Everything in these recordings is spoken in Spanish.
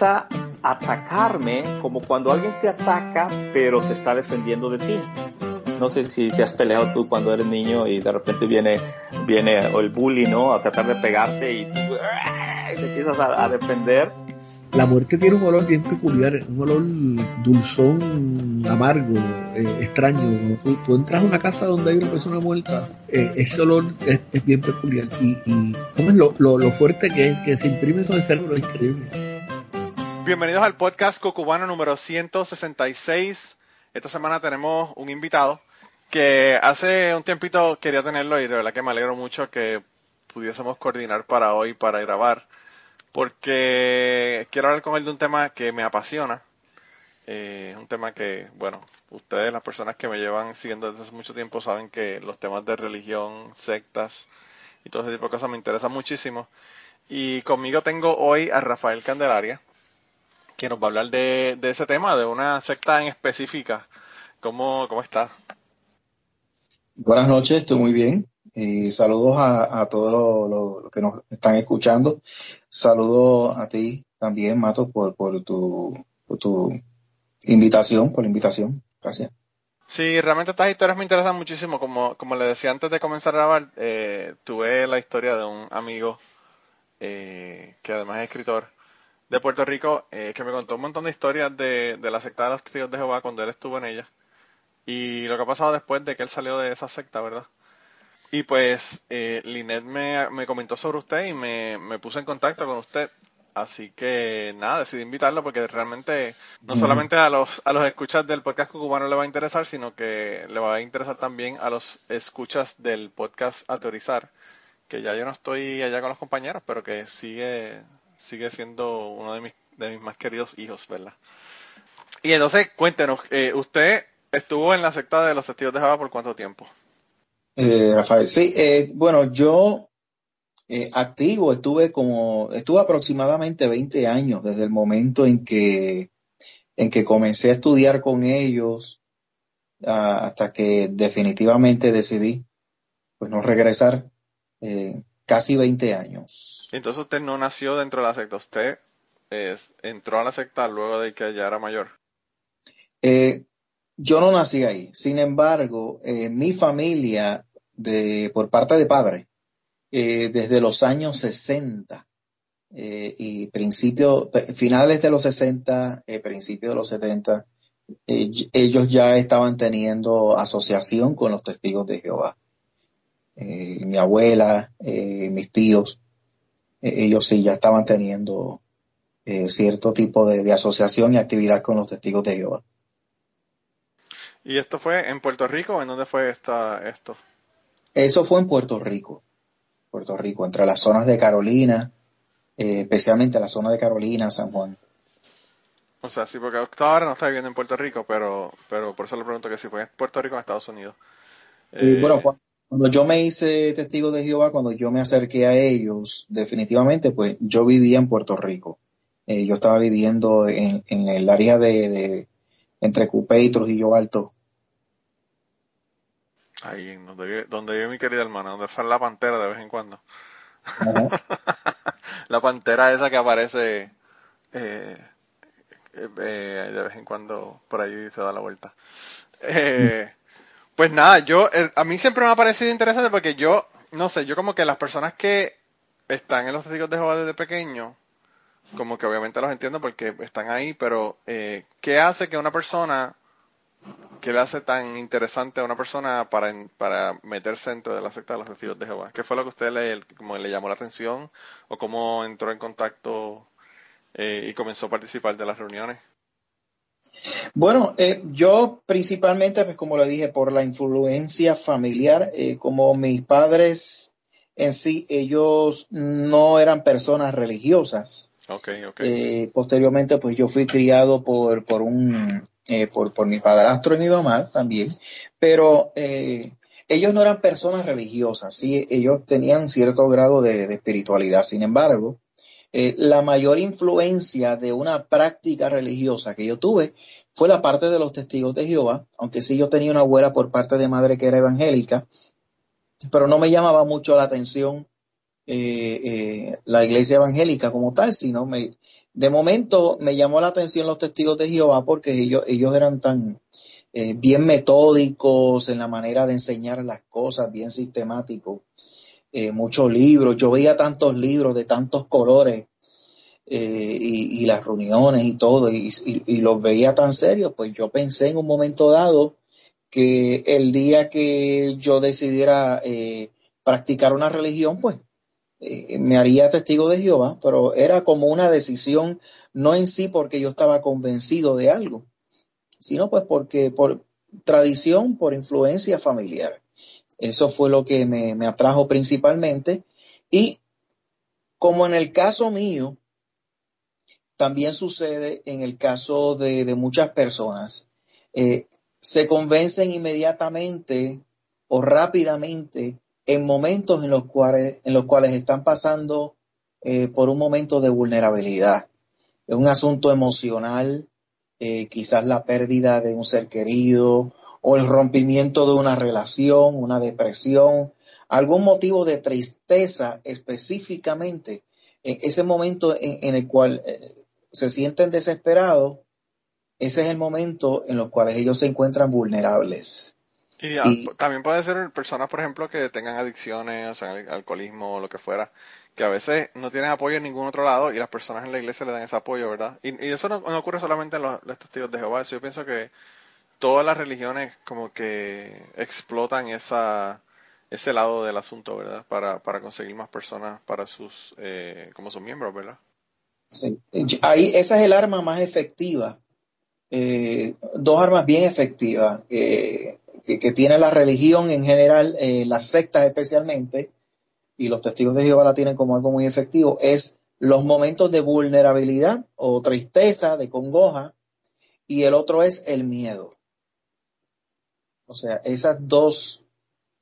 empieza a atacarme como cuando alguien te ataca pero se está defendiendo de ti. No sé si te has peleado tú cuando eres niño y de repente viene, viene el bully, ¿no? A tratar de pegarte y, te empiezas a, defender. La muerte tiene un olor bien peculiar, un olor dulzón, amargo, eh, extraño. Tú, entras a una casa donde hay una persona muerta, eh, ese olor es, bien peculiar. Y, y ¿cómo es lo, lo, fuerte que es, que se imprime sobre el cerebro? Es increíble. Bienvenidos al podcast Cocubano número 166. Esta semana tenemos un invitado que hace un tiempito quería tenerlo y de verdad que me alegro mucho que pudiésemos coordinar para hoy para grabar porque quiero hablar con él de un tema que me apasiona eh, un tema que bueno ustedes las personas que me llevan siguiendo desde hace mucho tiempo saben que los temas de religión sectas y todo ese tipo de cosas me interesan muchísimo y conmigo tengo hoy a Rafael Candelaria que nos va a hablar de, de ese tema de una secta en específica cómo cómo está Buenas noches, estoy muy bien. Y saludos a, todos los que nos están escuchando. Saludos a ti también, Mato, por, por, tu, tu invitación, por la invitación. Gracias. Sí, realmente estas historias me interesan muchísimo. Como, como le decía antes de comenzar a grabar, eh, tuve la historia de un amigo eh, que además es escritor de Puerto Rico, eh, que me contó un montón de historias de, de la secta de los testigos de Jehová cuando él estuvo en ella y lo que ha pasado después de que él salió de esa secta, ¿verdad? Y pues eh, Linet me, comentó sobre usted y me, me puse en contacto con usted. Así que nada, decidí invitarlo porque realmente no solamente a los, a los escuchas del podcast cubano le va a interesar, sino que le va a interesar también a los escuchas del podcast A Teorizar, que ya yo no estoy allá con los compañeros, pero que sigue, sigue siendo uno de mis, de mis más queridos hijos, ¿verdad? Y entonces, cuéntenos, eh, usted ¿Estuvo en la secta de los testigos de Jehová por cuánto tiempo? Eh, Rafael, sí, eh, bueno, yo activo estuve como, estuve aproximadamente 20 años desde el momento en que, en que comencé a estudiar con ellos hasta que definitivamente decidí, pues no regresar, casi 20 años. Entonces usted no nació dentro de la secta, usted entró a la secta luego de que ya era mayor. Eh, yo no nací ahí. Sin embargo, eh, mi familia, de, por parte de padre, eh, desde los años 60 eh, y principios, finales de los 60, principios de los 70, ellos ya estaban teniendo asociación con los testigos de Jehová. Mi abuela, mis tíos, ellos sí ya estaban teniendo cierto tipo de asociación y actividad con los testigos de Jehová. ¿Y esto fue en Puerto Rico o en dónde fue esta, esto? Eso fue en Puerto Rico. Puerto Rico, entre las zonas de Carolina, eh, especialmente la zona de Carolina, San Juan. O sea, sí, porque ahora no está viviendo en Puerto Rico, pero, pero por eso le pregunto que si fue en Puerto Rico o en Estados Unidos. Eh, bueno, cuando yo me hice testigo de Jehová, cuando yo me acerqué a ellos, definitivamente, pues yo vivía en Puerto Rico. Eh, yo estaba viviendo en, en el área de, entre Cupé y Trujillo Alto. Ahí, donde vive, donde vive mi querida hermana, donde sale la pantera de vez en cuando. la pantera esa que aparece eh, eh, de vez en cuando por ahí se da la vuelta. Eh, pues nada, yo, a mí siempre me ha parecido interesante porque yo, no sé, yo como que las personas que están en los testigos de Jehová desde pequeño, como que obviamente los entiendo porque están ahí, pero eh, ¿qué hace que una persona, qué le hace tan interesante a una persona para, para meterse dentro de la secta de los testigos de Jehová? ¿Qué fue lo que usted le, como le llamó la atención o cómo entró en contacto eh, y comenzó a participar de las reuniones? Bueno, eh, yo principalmente, pues como le dije, por la influencia familiar, como mis padres en sí, ellos no eran personas religiosas. Okay, okay. Eh, posteriormente, pues yo fui criado por, por un, eh, por, por, mi padrastro y mi mamá también, pero eh, ellos no eran personas religiosas, sí, ellos tenían cierto grado de, espiritualidad. Sin embargo, la mayor influencia de una práctica religiosa que yo tuve fue la parte de los testigos de Jehová, aunque sí yo tenía una abuela por parte de madre que era evangélica, pero no me llamaba mucho la atención eh, eh, la iglesia evangélica como tal, sino me, de momento me llamó la atención los testigos de Jehová porque ellos, ellos eran tan eh, bien metódicos en la manera de enseñar las cosas, bien sistemáticos. Eh, muchos libros, yo veía tantos libros de tantos colores eh, y, las reuniones y todo, y, los veía tan serios, pues yo pensé en un momento dado que el día que yo decidiera practicar una religión, pues eh, me haría testigo de Jehová, pero era como una decisión, no en sí porque yo estaba convencido de algo, sino pues porque por tradición, por influencia familiar. Eso fue lo que me, atrajo principalmente. Y como en el caso mío, también sucede en el caso de, muchas personas, eh, se convencen inmediatamente o rápidamente en momentos en los cuales, en los cuales están pasando eh, por un momento de vulnerabilidad. Es un asunto emocional, eh, quizás la pérdida de un ser querido o el rompimiento de una relación, una depresión, algún motivo de tristeza específicamente, en ese momento en, el cual eh, se sienten desesperados, ese es el momento en los cuales ellos se encuentran vulnerables. Y, también puede ser personas, por ejemplo, que tengan adicciones, o sea, alcoholismo o lo que fuera, que a veces no tienen apoyo en ningún otro lado y las personas en la iglesia le dan ese apoyo, ¿verdad? Y, eso no, ocurre solamente en los, testigos de Jehová. Yo pienso que todas las religiones como que explotan esa ese lado del asunto, ¿verdad? Para, para conseguir más personas para sus, eh, como sus miembros, ¿verdad? Sí, ahí esa es el arma más efectiva. Eh, dos armas bien efectivas. Eh, que, tiene la religión en general, eh, las sectas especialmente, y los testigos de Jehová la tienen como algo muy efectivo, es los momentos de vulnerabilidad o tristeza, de congoja, y el otro es el miedo. O sea, esas dos,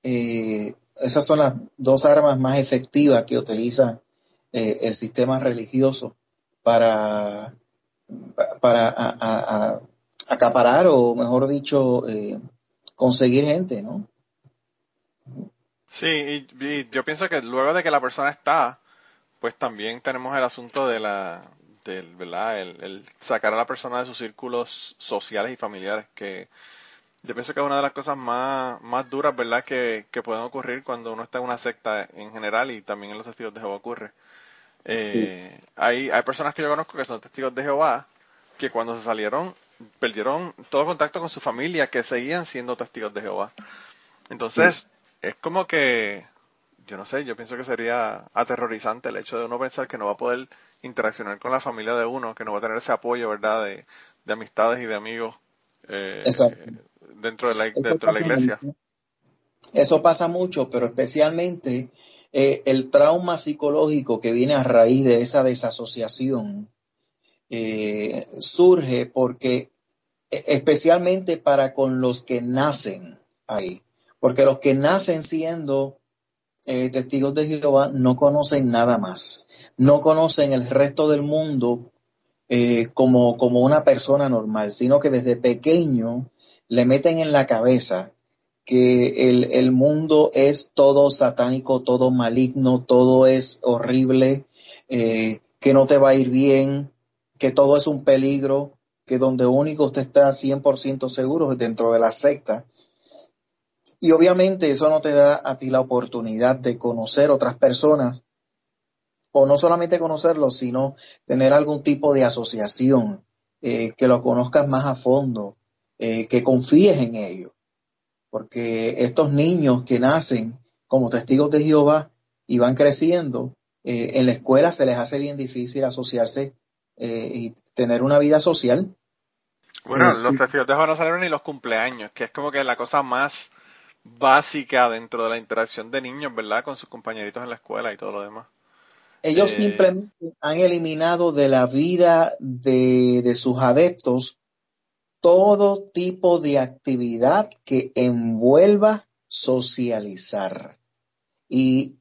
eh, esas son las dos armas más efectivas que utiliza eh, el sistema religioso para, para acaparar o, mejor dicho, conseguir gente, ¿no? Sí, y, yo pienso que luego de que la persona está, pues también tenemos el asunto de la, del, ¿verdad? El, sacar a la persona de sus círculos sociales y familiares, que yo pienso que es una de las cosas más, más duras, ¿verdad?, que, que pueden ocurrir cuando uno está en una secta en general y también en los testigos de Jehová ocurre. Eh, hay, hay personas que yo conozco que son testigos de Jehová que cuando se salieron perdieron todo contacto con su familia, que seguían siendo testigos de Jehová. Entonces, es como que, yo no sé, yo pienso que sería aterrorizante el hecho de uno pensar que no va a poder interaccionar con la familia de uno, que no va a tener ese apoyo, ¿verdad?, de, amistades y de amigos eh, dentro, de la, dentro de la iglesia. Eso pasa mucho, pero especialmente eh, el trauma psicológico que viene a raíz de esa desasociación eh, surge porque e, especialmente para con los que nacen ahí, porque los que nacen siendo eh, testigos de Jehová no conocen nada más, no conocen el resto del mundo eh, como, como una persona normal, sino que desde pequeño le meten en la cabeza que el, el mundo es todo satánico, todo maligno, todo es horrible, que no te va a ir bien, que todo es un peligro, que donde único usted está 100% seguro es dentro de la secta. Y obviamente eso no te da a ti la oportunidad de conocer otras personas, o no solamente conocerlos, sino tener algún tipo de asociación, eh, que lo conozcas más a fondo, eh, que confíes en ellos. Porque estos niños que nacen como testigos de Jehová y van creciendo, eh, en la escuela se les hace bien difícil asociarse eh, y tener una vida social. Bueno, eh, los testigos de Jehová no celebran ni los cumpleaños, que es como que la cosa más básica dentro de la interacción de niños, ¿verdad? Con sus compañeritos en la escuela y todo lo demás. Ellos eh, simplemente han eliminado de la vida de, de sus adeptos todo tipo de actividad que envuelva socializar. Y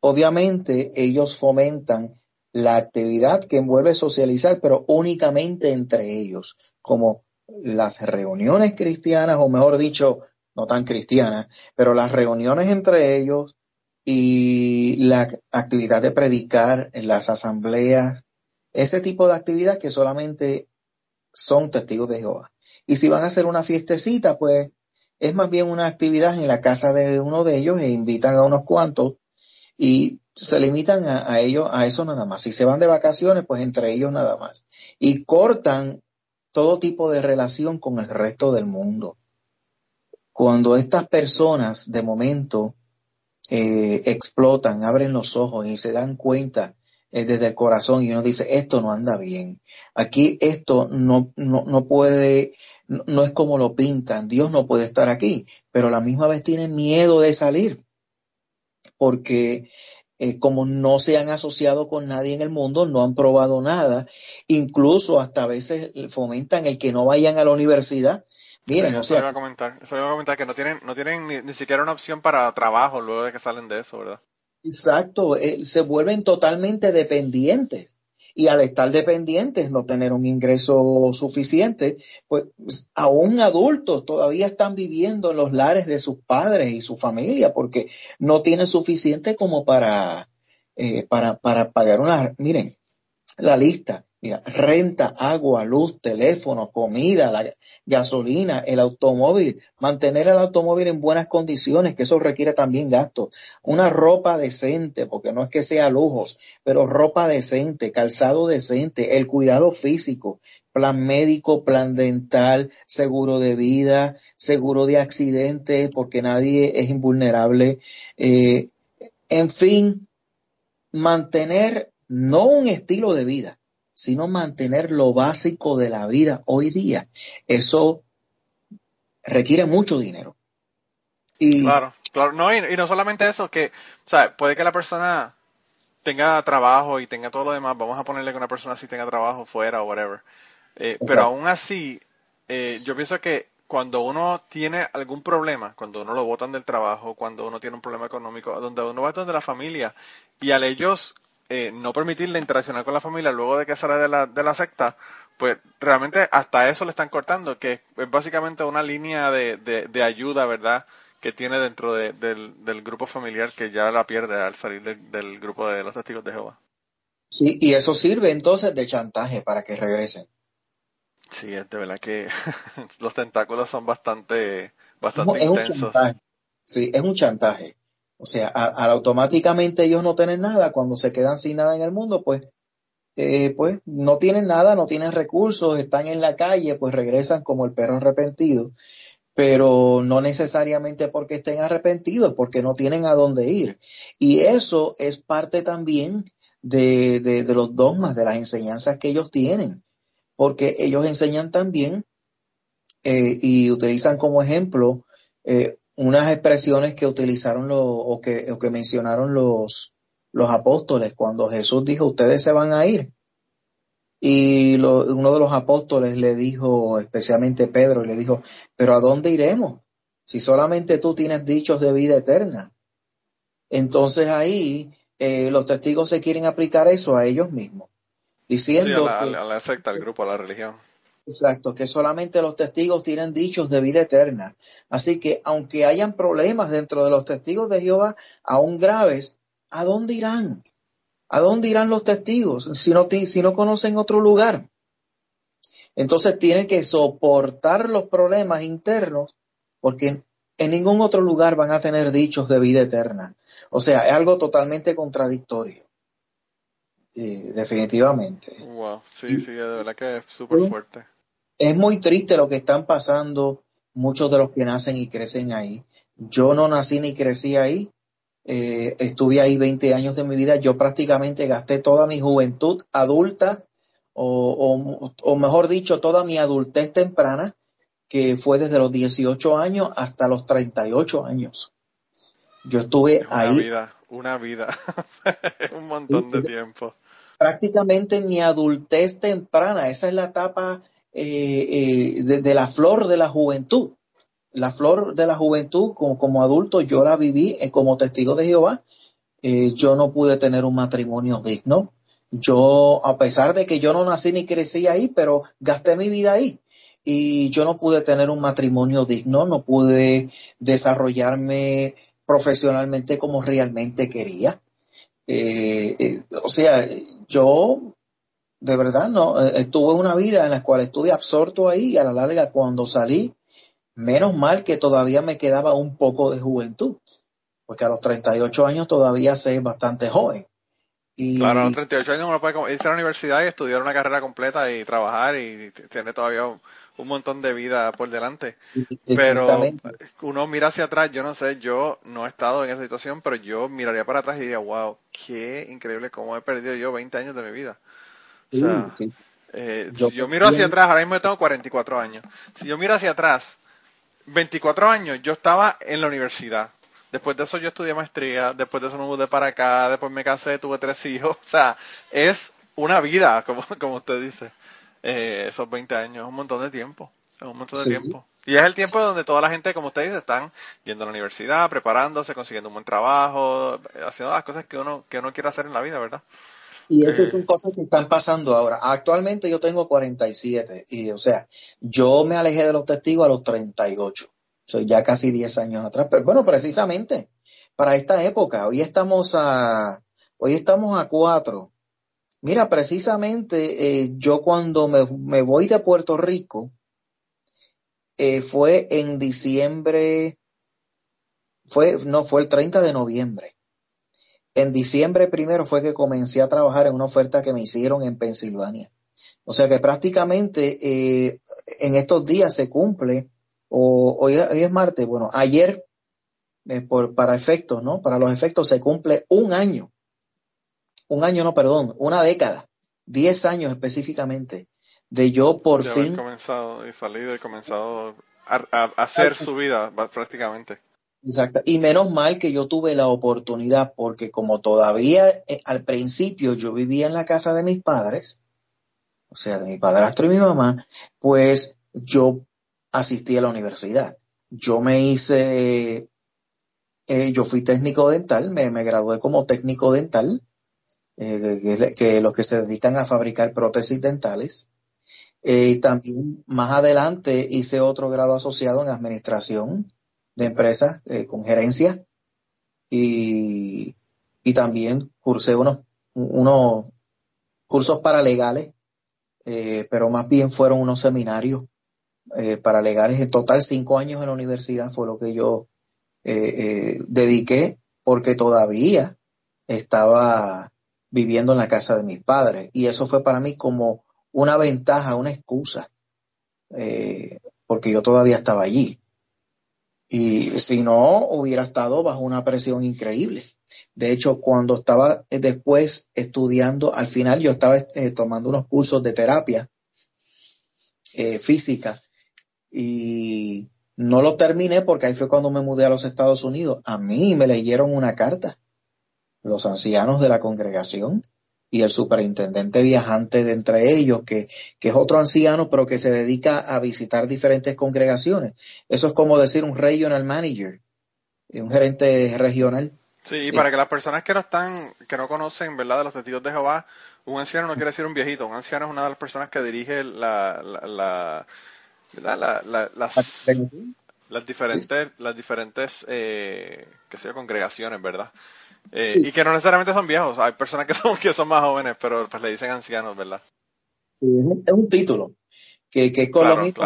obviamente ellos fomentan la actividad que envuelve socializar, pero únicamente entre ellos, como las reuniones cristianas, o mejor dicho, no tan cristianas, pero las reuniones entre ellos y la actividad de predicar en las asambleas, ese tipo de actividad que solamente son testigos de Jehová. Y si van a hacer una fiestecita, pues es más bien una actividad en la casa de uno de ellos e invitan a unos cuantos y se limitan a, ellos, a eso nada más. Si se van de vacaciones, pues entre ellos nada más. Y cortan todo tipo de relación con el resto del mundo. Cuando estas personas de momento eh, explotan, abren los ojos y se dan cuenta eh, desde el corazón y uno dice, esto no anda bien. Aquí esto no, no, no puede, no, es como lo pintan. Dios no puede estar aquí, pero a la misma vez tienen miedo de salir porque eh, como no se han asociado con nadie en el mundo, no han probado nada, incluso hasta a veces fomentan el que no vayan a la universidad. Miren, eso iba a comentar, eso iba a comentar que no tienen, no tienen ni, siquiera una opción para trabajo luego de que salen de eso, ¿verdad? Exacto, eh, se vuelven totalmente dependientes y al estar dependientes, no tener un ingreso suficiente, pues aún adultos todavía están viviendo en los lares de sus padres y su familia porque no tienen suficiente como para, eh, para, para pagar una, miren, la lista, renta, agua, luz, teléfono, comida, la gasolina, el automóvil, mantener el automóvil en buenas condiciones, que eso requiere también gastos. Una ropa decente, porque no es que sea lujos, pero ropa decente, calzado decente, el cuidado físico, plan médico, plan dental, seguro de vida, seguro de accidentes, porque nadie es invulnerable. Eh, en fin, mantener no un estilo de vida, sino mantener lo básico de la vida hoy día. Eso requiere mucho dinero. Y, claro, claro. No, y, no solamente eso, que, o sea, puede que la persona tenga trabajo y tenga todo lo demás, vamos a ponerle que una persona así tenga trabajo fuera o whatever. Eh, pero aún así, eh, yo pienso que cuando uno tiene algún problema, cuando uno lo botan del trabajo, cuando uno tiene un problema económico, donde uno va donde la familia y al ellos eh, no permitirle interaccionar con la familia luego de que sale de la, de la secta, pues realmente hasta eso le están cortando, que es básicamente una línea de, de, ayuda, ¿verdad? Que tiene dentro del, del, grupo familiar que ya la pierde al salir del grupo de los testigos de Jehová. Sí, y eso sirve entonces de chantaje para que regresen. Sí, es de verdad que los tentáculos son bastante, bastante intensos. sí, es un chantaje. O sea, al, automáticamente ellos no tienen nada, cuando se quedan sin nada en el mundo, pues, eh, pues no tienen nada, no tienen recursos, están en la calle, pues regresan como el perro arrepentido, pero no necesariamente porque estén arrepentidos, porque no tienen a dónde ir. Y eso es parte también de, de, los dogmas, de las enseñanzas que ellos tienen, porque ellos enseñan también eh, y utilizan como ejemplo eh, unas expresiones que utilizaron o, que, o que mencionaron los, los apóstoles cuando Jesús dijo, ustedes se van a ir. Y uno de los apóstoles le dijo, especialmente Pedro, le dijo, pero ¿a dónde iremos? Si solamente tú tienes dichos de vida eterna. Entonces ahí eh, los testigos se quieren aplicar eso a ellos mismos, diciendo a la secta, al grupo, a la religión. Exacto, que solamente los testigos tienen dichos de vida eterna. Así que aunque hayan problemas dentro de los testigos de Jehová, aún graves, ¿a dónde irán? ¿A dónde irán los testigos si no, si no conocen otro lugar? Entonces tienen que soportar los problemas internos porque en ningún otro lugar van a tener dichos de vida eterna. O sea, es algo totalmente contradictorio. Eh, definitivamente. Wow, sí, sí, de verdad que es súper fuerte es muy triste lo que están pasando muchos de los que nacen y crecen ahí. Yo no nací ni crecí ahí. Eh, estuve ahí 20 años de mi vida. Yo prácticamente gasté toda mi juventud adulta, o, o, mejor dicho, toda mi adultez temprana, que fue desde los 18 años hasta los 38 años. Yo estuve una ahí. Vida, una vida, un montón de tiempo. Prácticamente mi adultez temprana, esa es la etapa eh, eh, de, la flor de la juventud. La flor de la juventud, como, como adulto, yo la viví eh, como testigo de Jehová. yo no pude tener un matrimonio digno. Yo, a pesar de que yo no nací ni crecí ahí, pero gasté mi vida ahí. Y yo no pude tener un matrimonio digno, no pude desarrollarme profesionalmente como realmente quería. o sea, yo de verdad no, eh, tuve una vida en la cual estuve absorto ahí y a la larga cuando salí, menos mal que todavía me quedaba un poco de juventud, porque a los 38 años todavía soy bastante joven. Y... Claro, a los 38 años uno puede irse a la universidad y estudiar una carrera completa y trabajar y tiene todavía un montón de vida por delante. Pero uno mira hacia atrás, yo no sé, yo no he estado en esa situación, pero yo miraría para atrás y diría, wow, qué increíble cómo he perdido yo 20 años de mi vida. O sea, eh, si yo miro hacia atrás, ahora mismo tengo 44 años. Si yo miro hacia atrás, 24 años, yo estaba en la universidad. Después de eso yo estudié maestría, después de eso me mudé para acá, después me casé, tuve tres hijos. O sea, es una vida, como, como usted dice. Eh, esos 20 años, es un montón de tiempo, es un montón de tiempo. Y es el tiempo donde toda la gente, como usted dice, están yendo a la universidad, preparándose, consiguiendo un buen trabajo, haciendo las cosas que uno, que uno quiere hacer en la vida, ¿verdad? Y esas son eh, cosas que están pasando ahora. Actualmente yo tengo 47 y, o sea, yo me alejé de los testigos a los 38. Soy ya casi 10 años atrás. Pero bueno, precisamente para esta época, hoy estamos a, hoy estamos a 4 Mira, precisamente eh, yo cuando me, voy de Puerto Rico, eh, fue en diciembre, fue, no, fue el 30 de noviembre. En diciembre primero fue que comencé a trabajar en una oferta que me hicieron en Pensilvania. O sea que prácticamente eh, en estos días se cumple, o hoy, es martes, bueno, ayer, por, para efectos, ¿no? Para los efectos se cumple un año un año no, perdón, una década, diez años específicamente, de yo por fin... comenzado y salido y comenzado a, hacer su vida prácticamente. Exacto. Y menos mal que yo tuve la oportunidad, porque como todavía eh, al principio yo vivía en la casa de mis padres, o sea, de mi padrastro y mi mamá, pues yo asistí a la universidad. Yo me hice, eh, yo fui técnico dental, me, me gradué como técnico dental eh, que, los que se dedican a fabricar prótesis dentales. Eh, y también más adelante hice otro grado asociado en administración de empresas eh, con gerencia y, y, también cursé unos, unos cursos paralegales, pero más bien fueron unos seminarios paralegales. En total, cinco años en la universidad fue lo que yo dediqué porque todavía estaba viviendo en la casa de mis padres. Y eso fue para mí como una ventaja, una excusa, eh, porque yo todavía estaba allí. Y si no, hubiera estado bajo una presión increíble. De hecho, cuando estaba después estudiando, al final yo estaba eh, tomando unos cursos de terapia eh, física y no lo terminé porque ahí fue cuando me mudé a los Estados Unidos. A mí me leyeron una carta los ancianos de la congregación y el superintendente viajante de entre ellos, que, que, es otro anciano, pero que se dedica a visitar diferentes congregaciones. Eso es como decir un regional manager, un gerente regional. Sí, y para que las personas que no están, que no conocen, ¿verdad?, de los testigos de Jehová, un anciano no quiere decir un viejito, un anciano es una de las personas que dirige la, la, la, las, las diferentes, las diferentes, eh, qué sé congregaciones, ¿verdad? Eh, y que no necesariamente son viejos, hay personas que son, que son más jóvenes, pero pues le dicen ancianos, ¿verdad? Sí, es un, título, que, que es con mismo,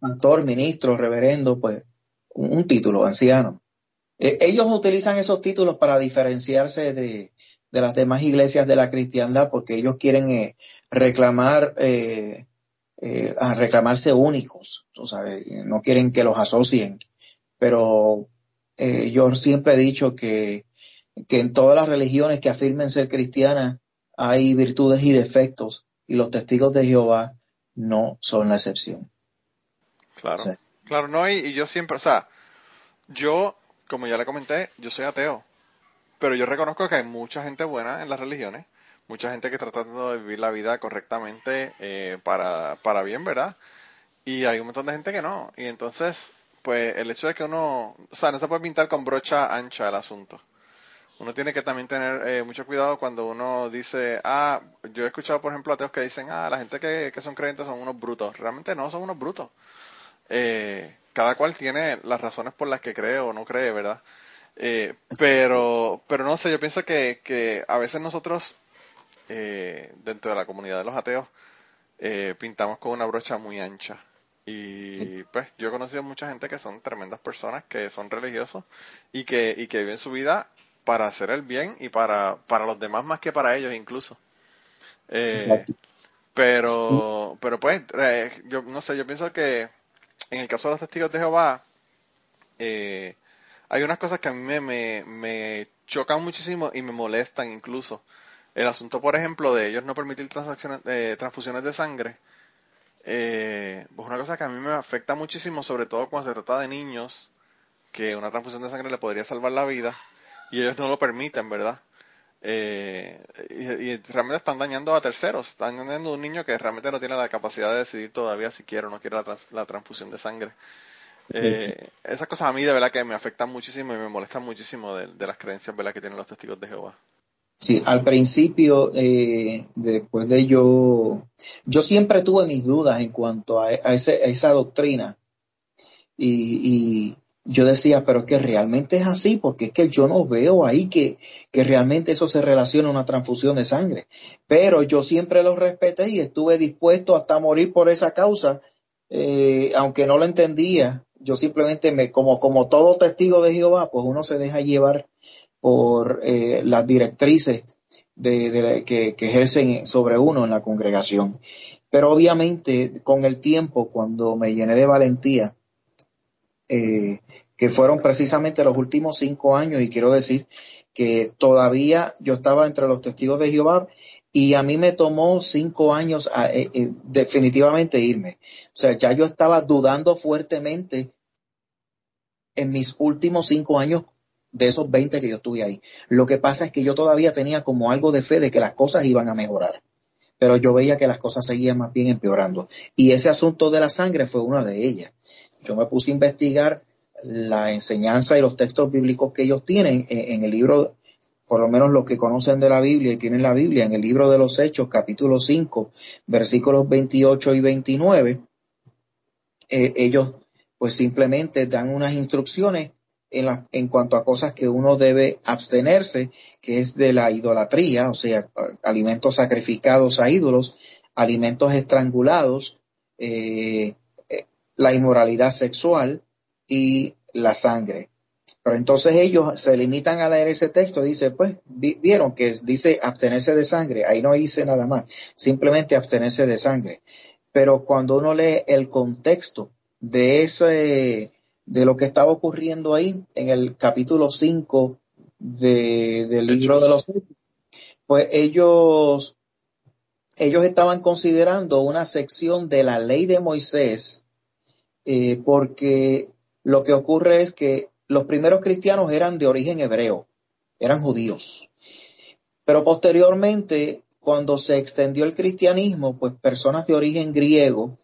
pastor, ministro, reverendo, pues un, título, anciano. Eh, ellos utilizan esos títulos para diferenciarse de, de, las demás iglesias de la cristiandad, porque ellos quieren eh, reclamar, a reclamarse únicos, tú sabes, no quieren que los asocien. Pero yo siempre he dicho que que en todas las religiones que afirmen ser cristianas hay virtudes y defectos y los testigos de Jehová no son la excepción. Claro, claro, no, y, yo siempre, o sea, yo, como ya le comenté, yo soy ateo, pero yo reconozco que hay mucha gente buena en las religiones, mucha gente que está tratando de vivir la vida correctamente eh, para, para bien, ¿verdad? Y hay un montón de gente que no, y entonces, pues el hecho de que uno, o sea, no se puede pintar con brocha ancha el asunto uno tiene que también tener eh, mucho cuidado cuando uno dice, ah, yo he escuchado, por ejemplo, ateos que dicen, ah, la gente que, que son creyentes son unos brutos. Realmente no, son unos brutos. Eh, cada cual tiene las razones por las que cree o no cree, ¿verdad? Eh, pero, pero no sé, yo pienso que, que a veces nosotros eh, dentro de la comunidad de los ateos, eh, pintamos con una brocha muy ancha. Y pues yo he conocido mucha gente que son tremendas personas, que son religiosos y que, y que viven su vida para hacer el bien y para, para los demás más que para ellos incluso. Eh, pero, pero pues, eh, yo no sé, yo pienso que en el caso de los testigos de Jehová, eh, hay unas cosas que a mí me, me, me, chocan muchísimo y me molestan incluso. El asunto, por ejemplo, de ellos no permitir transacciones, eh, transfusiones de sangre, eh, es una cosa que a mí me afecta muchísimo, sobre todo cuando se trata de niños, que una transfusión de sangre le podría salvar la vida y ellos no lo permiten, ¿verdad? Eh, y, realmente están dañando a terceros, están dañando a un niño que realmente no tiene la capacidad de decidir todavía si quiere o no quiere la, transfusión de sangre. Eh, esas cosas a mí de verdad que me afectan muchísimo y me molestan muchísimo de, las creencias ¿verdad? que tienen los testigos de Jehová. Sí, al principio, eh, después de yo, yo siempre tuve mis dudas en cuanto a, esa doctrina. Y, yo decía, pero es que realmente es así, porque es que yo no veo ahí que, que realmente eso se relaciona a una transfusión de sangre. Pero yo siempre lo respeté y estuve dispuesto hasta morir por esa causa, eh, aunque no lo entendía. Yo simplemente me, como, como todo testigo de Jehová, pues uno se deja llevar por eh, las directrices de, que, ejercen sobre uno en la congregación. Pero obviamente con el tiempo, cuando me llené de valentía, eh, que fueron precisamente los últimos cinco años, y quiero decir que todavía yo estaba entre los testigos de Jehová y a mí me tomó cinco años eh, definitivamente irme. O sea, ya yo estaba dudando fuertemente en mis últimos cinco años de esos 20 que yo estuve ahí. Lo que pasa es que yo todavía tenía como algo de fe de que las cosas iban a mejorar, pero yo veía que las cosas seguían más bien empeorando. Y ese asunto de la sangre fue una de ellas. Yo me puse a investigar la enseñanza y los textos bíblicos que ellos tienen en, el libro, por lo menos los que conocen de la Biblia y tienen la Biblia, en el libro de los Hechos, capítulo 5, versículos 28 y 29, eh, ellos pues simplemente dan unas instrucciones en, cuanto a cosas que uno debe abstenerse, que es de la idolatría, o sea, alimentos sacrificados a ídolos, alimentos estrangulados, eh, eh, la inmoralidad sexual y la sangre. Pero entonces ellos se limitan a leer ese texto, dice, pues, vieron que dice abstenerse de sangre, ahí no dice nada más, simplemente abstenerse de sangre. Pero cuando uno lee el contexto de ese, de lo que estaba ocurriendo ahí en el capítulo 5 del libro de los pues ellos ellos estaban considerando una sección de la ley de Moisés eh, porque lo que ocurre es que los primeros cristianos eran de origen hebreo, eran judíos. Pero posteriormente, cuando se extendió el cristianismo, pues personas de origen griego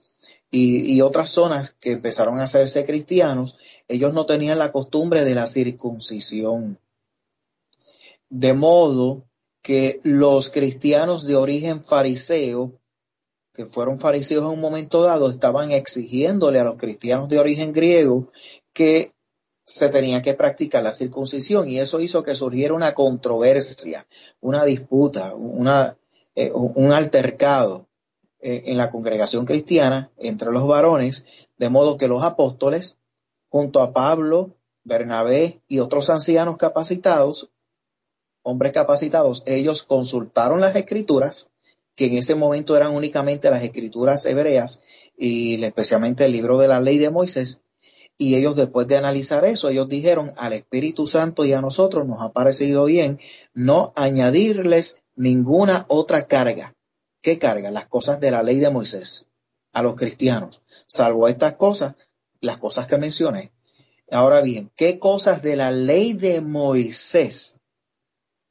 y, otras zonas que empezaron a hacerse cristianos, ellos no tenían la costumbre de la circuncisión. De modo que los cristianos de origen fariseo, que fueron fariseos en un momento dado, estaban exigiéndole a los cristianos de origen griego que se tenía que practicar la circuncisión y eso hizo que surgiera una controversia, una disputa, una, eh, un altercado eh, en la congregación cristiana entre los varones, de modo que los apóstoles, junto a Pablo, Bernabé y otros ancianos capacitados, hombres capacitados, ellos consultaron las escrituras, que en ese momento eran únicamente las escrituras hebreas y especialmente el libro de la ley de Moisés, y ellos después de analizar eso, ellos dijeron al Espíritu Santo y a nosotros nos ha parecido bien no añadirles ninguna otra carga ¿Qué carga? Las cosas de la ley de Moisés a los cristianos, salvo estas cosas, las cosas que mencioné. Ahora bien, ¿qué cosas de la ley de Moisés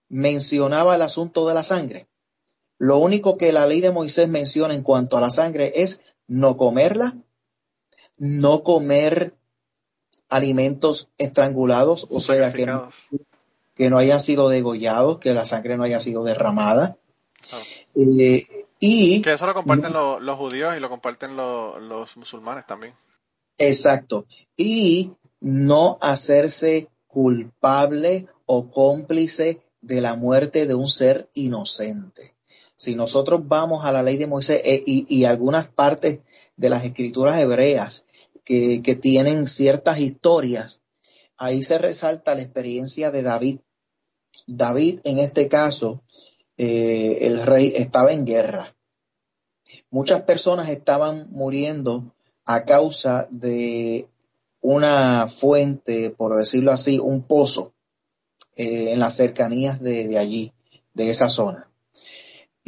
mencionaba el asunto de la sangre? Lo único que la ley de Moisés menciona en cuanto a la sangre es no comerla, no comer alimentos estrangulados, o sea, que no, que no hayan sido degollados, que la sangre no haya sido derramada, eh, y, que eso lo comparten los, judíos y lo comparten los musulmanes también. Exacto. Y no hacerse culpable o cómplice de la muerte de un ser inocente. Si nosotros vamos a la ley de Moisés eh, y, algunas partes de las escrituras hebreas que, tienen ciertas historias, ahí se resalta la experiencia de David. David, en este caso, eh, el rey estaba en guerra. Muchas personas estaban muriendo a causa de una fuente, por decirlo así, un pozo eh, en las cercanías de, allí, de esa zona.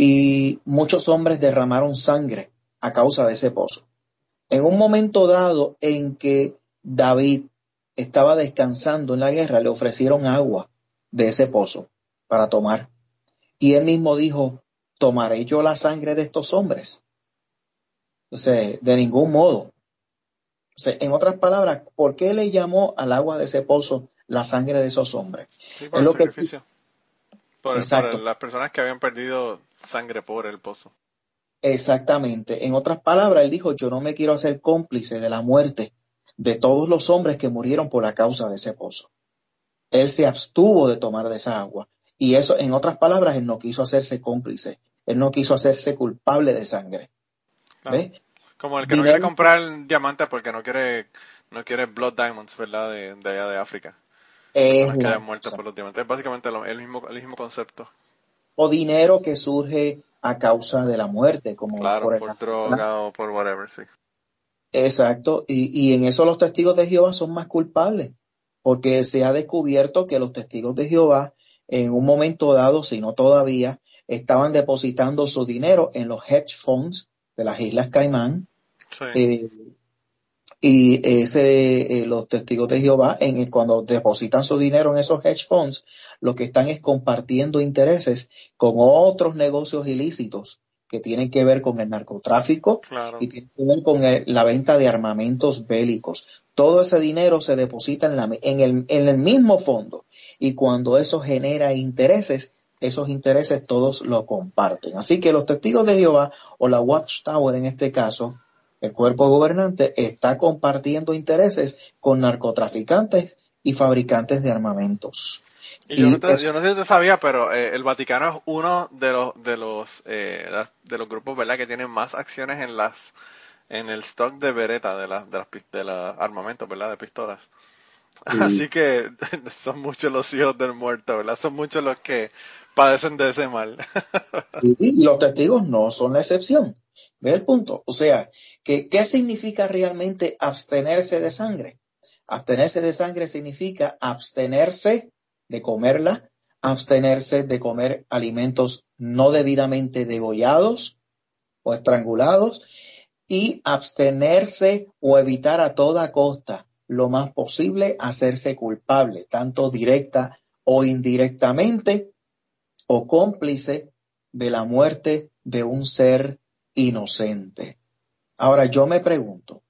Y muchos hombres derramaron sangre a causa de ese pozo. En un momento dado en que David estaba descansando en la guerra, le ofrecieron agua de ese pozo para tomar. Y él mismo dijo, ¿tomaré yo la sangre de estos hombres? Sea, de ningún modo. Sea, en otras palabras, ¿por qué le llamó al agua de ese pozo la sangre de esos hombres. por el sacrificio. Por, las personas que habían perdido sangre por el pozo. Exactamente. En otras palabras, él dijo, yo no me quiero hacer cómplice de la muerte de todos los hombres que murieron por la causa de ese pozo. Él se abstuvo de tomar de esa agua. Y eso, en otras palabras, él no quiso hacerse cómplice. Él no quiso hacerse culpable de sangre. Como el que no quiere comprar diamantes porque no quiere, no quiere blood diamonds, ¿verdad? de allá de África. Es que muerto por los diamantes. Es básicamente el, mismo, el mismo concepto. O dinero que surge a causa de la muerte, como por, por droga o por whatever, sí. Exacto, y, y en eso los testigos de Jehová son más culpables, porque se ha descubierto que los testigos de Jehová en un momento dado, si no todavía, estaban depositando su dinero en los hedge funds de las Islas Caimán, sí. Eh, y ese, eh, los testigos de Jehová, en, cuando depositan su dinero en esos hedge funds, lo que están es compartiendo intereses con otros negocios ilícitos que tienen que ver con el narcotráfico y que tienen que ver con la venta de armamentos bélicos. Todo ese dinero se deposita en, la, en, el, en el mismo fondo y cuando eso genera intereses, esos intereses todos lo comparten. Así que los testigos de Jehová o la Watchtower en este caso, el cuerpo gobernante está compartiendo intereses con narcotraficantes y fabricantes de armamentos. Y yo, no, sé si usted sabía, pero eh, el Vaticano es uno de los de los eh, de los grupos, ¿verdad? Que tienen más acciones en las en el stock de Beretta de las de las de los armamentos, ¿verdad? De pistolas. Así que son muchos los hijos del muerto, ¿verdad? Son muchos los que padecen de ese mal. y los testigos no son la excepción. ¿Ve el punto? O sea, ¿qué significa realmente abstenerse de sangre? Abstenerse de sangre significa abstenerse de comerla, abstenerse de comer alimentos no debidamente degollados o estrangulados y abstenerse o evitar a toda costa lo más posible hacerse culpable, tanto directa o indirectamente o cómplice de la muerte de un ser inocente. Ahora yo me pregunto,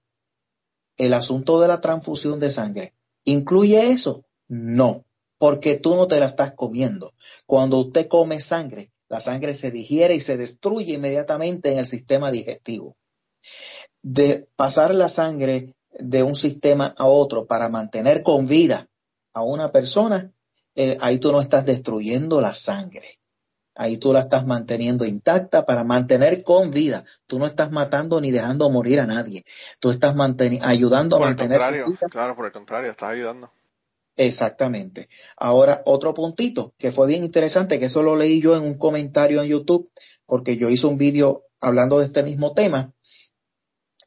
¿el asunto de la transfusión de sangre incluye eso? No, porque tú no te la estás comiendo. Cuando usted come sangre, la sangre se digiere y se destruye inmediatamente en el sistema digestivo. De pasar la sangre de un sistema a otro para mantener con vida a una persona, eh, ahí tú no estás destruyendo la sangre. Ahí tú la estás manteniendo intacta para mantener con vida. Tú no estás matando ni dejando morir a nadie. Tú estás ayudando a mantener. claro, por el contrario, estás ayudando. Exactamente. Ahora, otro puntito que fue bien interesante, que eso lo leí yo en un comentario en YouTube, porque yo hice un vídeo hablando de este mismo tema.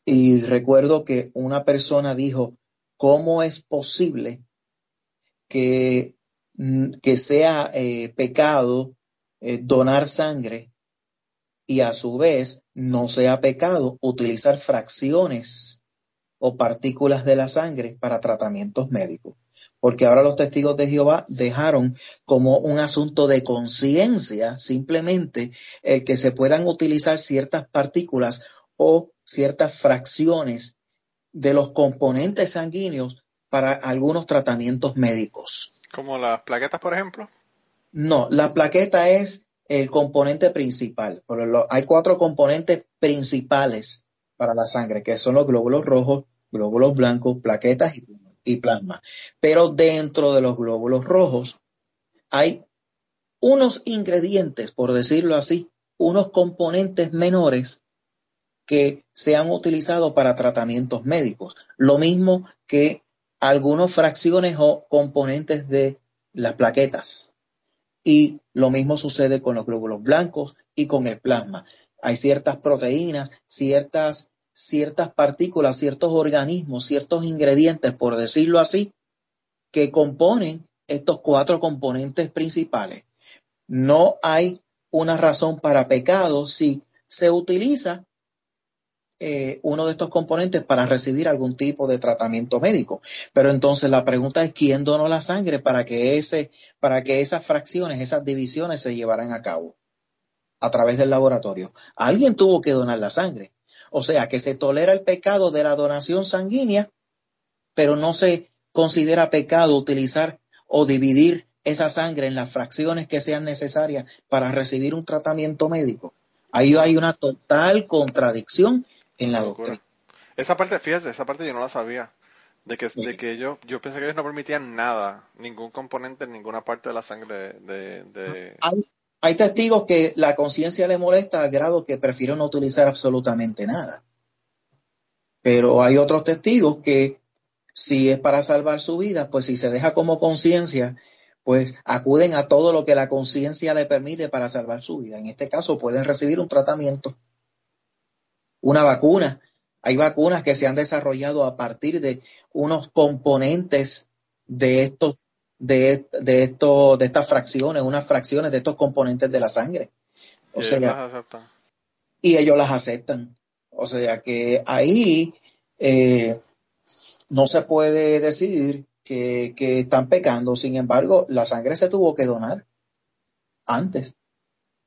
Y recuerdo que una persona dijo, ¿cómo es posible que, que sea eh, pecado eh, donar sangre y a su vez no sea pecado utilizar fracciones o partículas de la sangre para tratamientos médicos. Porque ahora los testigos de Jehová dejaron como un asunto de conciencia simplemente el que se puedan utilizar ciertas partículas o ciertas fracciones de los componentes sanguíneos para algunos tratamientos médicos. Como las plaquetas, por ejemplo. No, la plaqueta es el componente principal. Hay cuatro componentes principales para la sangre, que son los glóbulos rojos, glóbulos blancos, plaquetas y plasma. Pero dentro de los glóbulos rojos hay unos ingredientes, por decirlo así, unos componentes menores que se han utilizado para tratamientos médicos. Lo mismo que algunas fracciones o componentes de las plaquetas. Y lo mismo sucede con los glóbulos blancos y con el plasma. Hay ciertas proteínas, ciertas, ciertas partículas, ciertos organismos, ciertos ingredientes, por decirlo así, que componen estos cuatro componentes principales. No hay una razón para pecado si se utiliza eh, uno de estos componentes para recibir algún tipo de tratamiento médico. Pero entonces la pregunta es quién donó la sangre para que ese, para que esas fracciones, esas divisiones se llevaran a cabo a través del laboratorio. Alguien tuvo que donar la sangre. O sea que se tolera el pecado de la donación sanguínea, pero no se considera pecado utilizar o dividir esa sangre en las fracciones que sean necesarias para recibir un tratamiento médico. Ahí hay una total contradicción en la doctrina. Esa parte, fíjate, esa parte yo no la sabía. De que, de que yo, yo pensé que ellos no permitían nada, ningún componente en ninguna parte de la sangre de... Hay, hay testigos que la conciencia le molesta al grado que prefieren no utilizar absolutamente nada. Pero hay otros testigos que si es para salvar su vida, pues si se deja como conciencia, pues acuden a todo lo que la conciencia le permite para salvar su vida. En este caso pueden recibir un tratamiento una vacuna. Hay vacunas que se han desarrollado a partir de unos componentes de estos, de, de estos, de estas fracciones, unas fracciones de estos componentes de la sangre. O y sea, ellos las aceptan. Y ellos las aceptan. O sea que ahí eh, no se puede decir que, que, están pecando. Sin embargo, la sangre se tuvo que donar antes.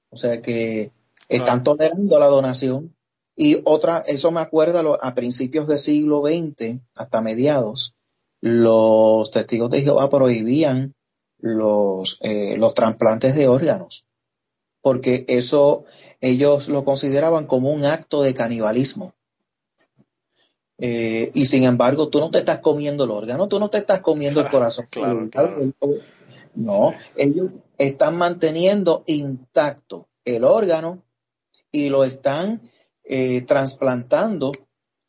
O sea que están tolerando la donación y otra, eso me acuerda a principios del siglo XX, hasta mediados, los testigos de Jehová prohibían los, eh, los trasplantes de órganos, porque eso ellos lo consideraban como un acto de canibalismo. Eh, y sin embargo, tú no te estás comiendo el órgano, tú no te estás comiendo el corazón. No, ellos están manteniendo intacto el órgano y lo están eh, trasplantando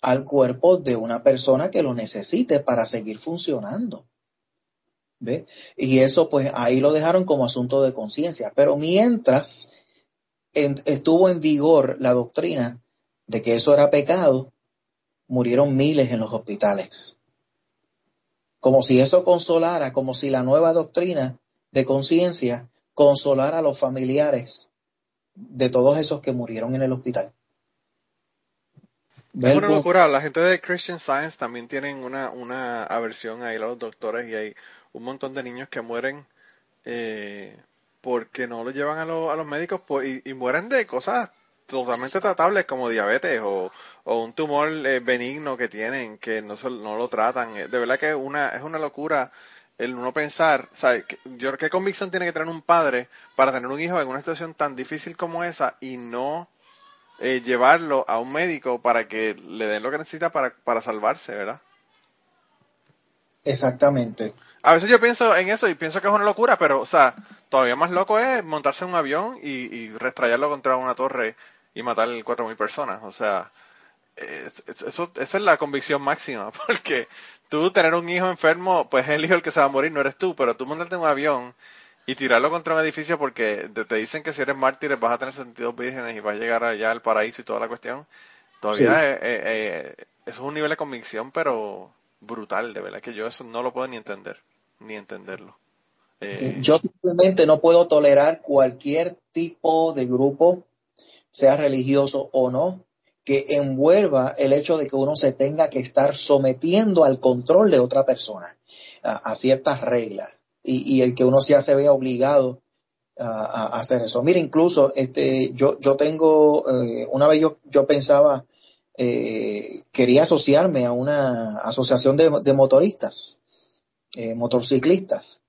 al cuerpo de una persona que lo necesite para seguir funcionando. ¿Ve? Y eso pues ahí lo dejaron como asunto de conciencia. Pero mientras estuvo en vigor la doctrina de que eso era pecado, murieron miles en los hospitales. Como si eso consolara, como si la nueva doctrina de conciencia consolara a los familiares de todos esos que murieron en el hospital. Es una locura. La gente de Christian Science también tienen una, una aversión ahí a los doctores y hay un montón de niños que mueren eh, porque no lo llevan a, a los médicos y, mueren de cosas totalmente tratables como diabetes o, un tumor eh, benigno que tienen que no, no lo tratan. Eh, de verdad que una, es una locura el uno pensar, ¿sabes? Yo, ¿qué convicción tiene que tener un padre para tener un hijo en una situación tan difícil como esa y no eh, llevarlo a un médico para que le den lo que necesita para, para salvarse, ¿verdad? Exactamente. A veces yo pienso en eso y pienso que es una locura, pero, o sea, todavía más loco es montarse en un avión y, y restrayarlo contra una torre y matar cuatro mil personas. O sea, eso, esa es la convicción máxima, porque tú tener un hijo enfermo, pues el hijo el que se va a morir, no eres tú, pero tú montarte en un avión y tirarlo contra un edificio porque te, dicen que si eres mártir vas a tener sentidos vírgenes y vas a llegar allá al paraíso y toda la cuestión. Todavía eh, eh, eh, eso es un nivel de convicción, pero brutal, de verdad que yo eso no lo puedo ni entender, ni entenderlo. yo simplemente no puedo tolerar cualquier tipo de grupo, sea religioso o no, que envuelva el hecho de que uno se tenga que estar sometiendo al control de otra persona a ciertas reglas y, el que uno ya se vea obligado a, hacer eso. Mira, incluso este, yo, yo tengo, eh, una vez yo, yo pensaba, eh, quería asociarme a una asociación de, motoristas, eh, motociclistas.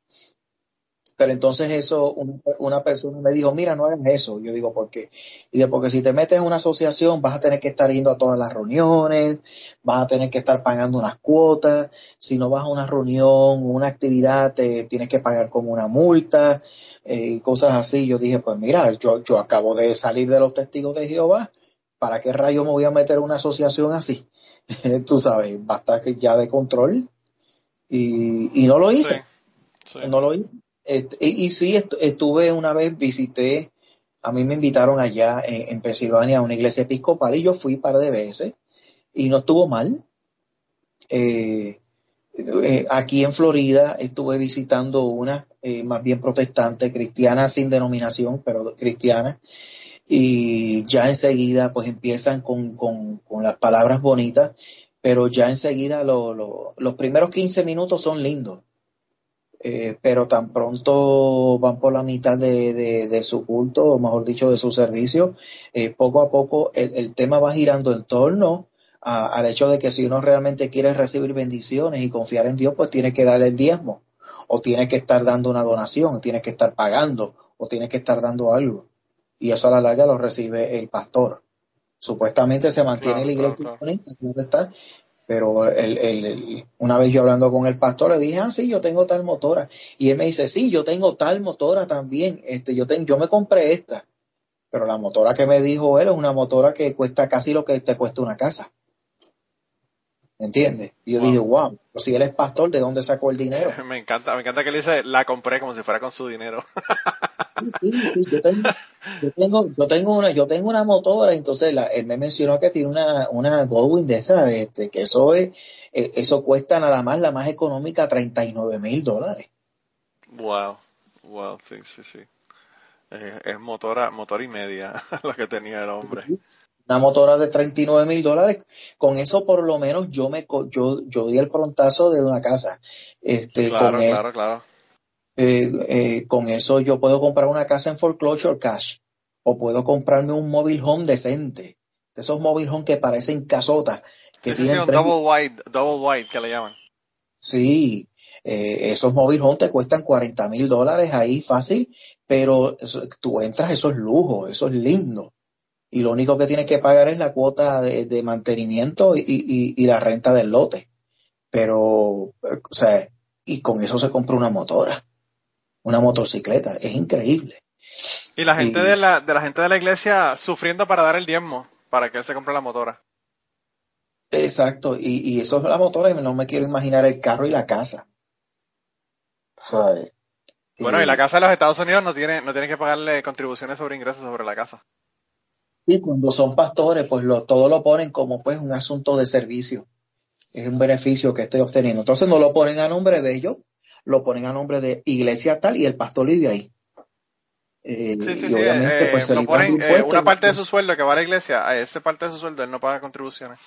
Pero entonces eso, una persona me dijo, mira, no hagas eso. Yo digo, ¿por qué? Y de porque si te metes en una asociación vas a tener que estar yendo a todas las reuniones, vas a tener que estar pagando unas cuotas. Si no vas a una reunión, una actividad, te tienes que pagar como una multa eh, y cosas así. Yo dije, pues mira, yo, yo acabo de salir de los testigos de Jehová. ¿Para qué rayo me voy a meter en una asociación así? Tú sabes, basta que ya de control. Y, y no lo hice. No lo hice. Y, sí, estuve una vez, visité, a mí me invitaron allá en, Pensilvania a una iglesia episcopal y yo fui un par de veces y no estuvo mal. Eh, eh, aquí en Florida estuve visitando una eh, más bien protestante, cristiana sin denominación, pero cristiana, y ya enseguida pues empiezan con, las palabras bonitas, pero ya enseguida los primeros 15 minutos son lindos eh, pero tan pronto van por la mitad de, su culto, o mejor dicho, de su servicio, eh, poco a poco el, tema va girando en torno al hecho de que si uno realmente quiere recibir bendiciones y confiar en Dios, pues tiene que darle el diezmo, o tiene que estar dando una donación, o tiene que estar pagando, o tiene que estar dando algo. Y eso a la larga lo recibe el pastor. Supuestamente se mantiene la iglesia está, pero el, una vez yo hablando con el pastor le dije, ah, sí, yo tengo tal motora. Y él me dice, sí, yo tengo tal motora también. Este, yo, yo me compré esta. Pero la motora que me dijo él es una motora que cuesta casi lo que te cuesta una casa. ¿Me entiendes? Y yo dije, wow, si él es pastor, ¿de dónde sacó el dinero? Me encanta, me encanta que él dice, la compré como si fuera con su dinero. Sí, sí, yo tengo, yo tengo, yo tengo una, yo tengo una motora, entonces la, él me mencionó que tiene una, una Goldwing de esa, este, que eso es, eh, eso cuesta nada más la más económica 39 mil dólares. Wow, wow, sí, sí, sí. es motora, motor y media lo que tenía el hombre. Una motora de 39 mil dólares, con eso por lo menos yo me, yo, yo di el prontazo de una casa. Este, claro, claro, claro eh, eh, con eso yo puedo comprar una casa en foreclosure cash o puedo comprarme un mobile home decente. Esos mobile home que parecen casotas. Que tienen double wide, double wide que le llaman. Sí, eh, esos mobile home te cuestan 40 mil dólares ahí fácil, pero tú entras, eso es lujo, eso es lindo. Y lo único que tienes que pagar es la cuota de, mantenimiento y, y, la renta del lote. Pero, o sea, y con eso se compra una motora una motocicleta. Es increíble. Y la gente de la de la gente de la iglesia sufriendo para dar el diezmo para que él se compre la motora. Exacto, y, y eso es la motora y no me quiero imaginar el carro y la casa. bueno, y la casa de los Estados Unidos no tiene, no tiene que pagarle contribuciones sobre ingresos sobre la casa. Sí, cuando son pastores, pues lo, todo lo ponen como pues un asunto de servicio. Es un beneficio que estoy obteniendo. Entonces no lo ponen a nombre de ellos, lo ponen a nombre de iglesia tal y el pastor vive ahí. Eh, sí, sí, sí, obviamente, eh, pues, ponen, eh, una parte de su sueldo que va a la iglesia, a esa parte de su sueldo él no paga contribuciones.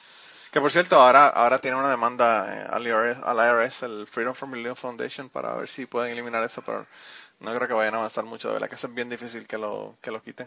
Que por cierto, ahora, ahora tiene una demanda al IRS, al IRS, el Freedom from Religion Foundation, para ver si pueden eliminar eso, pero no creo que vayan a avanzar mucho, de verdad que es bien difícil que lo, que lo quiten.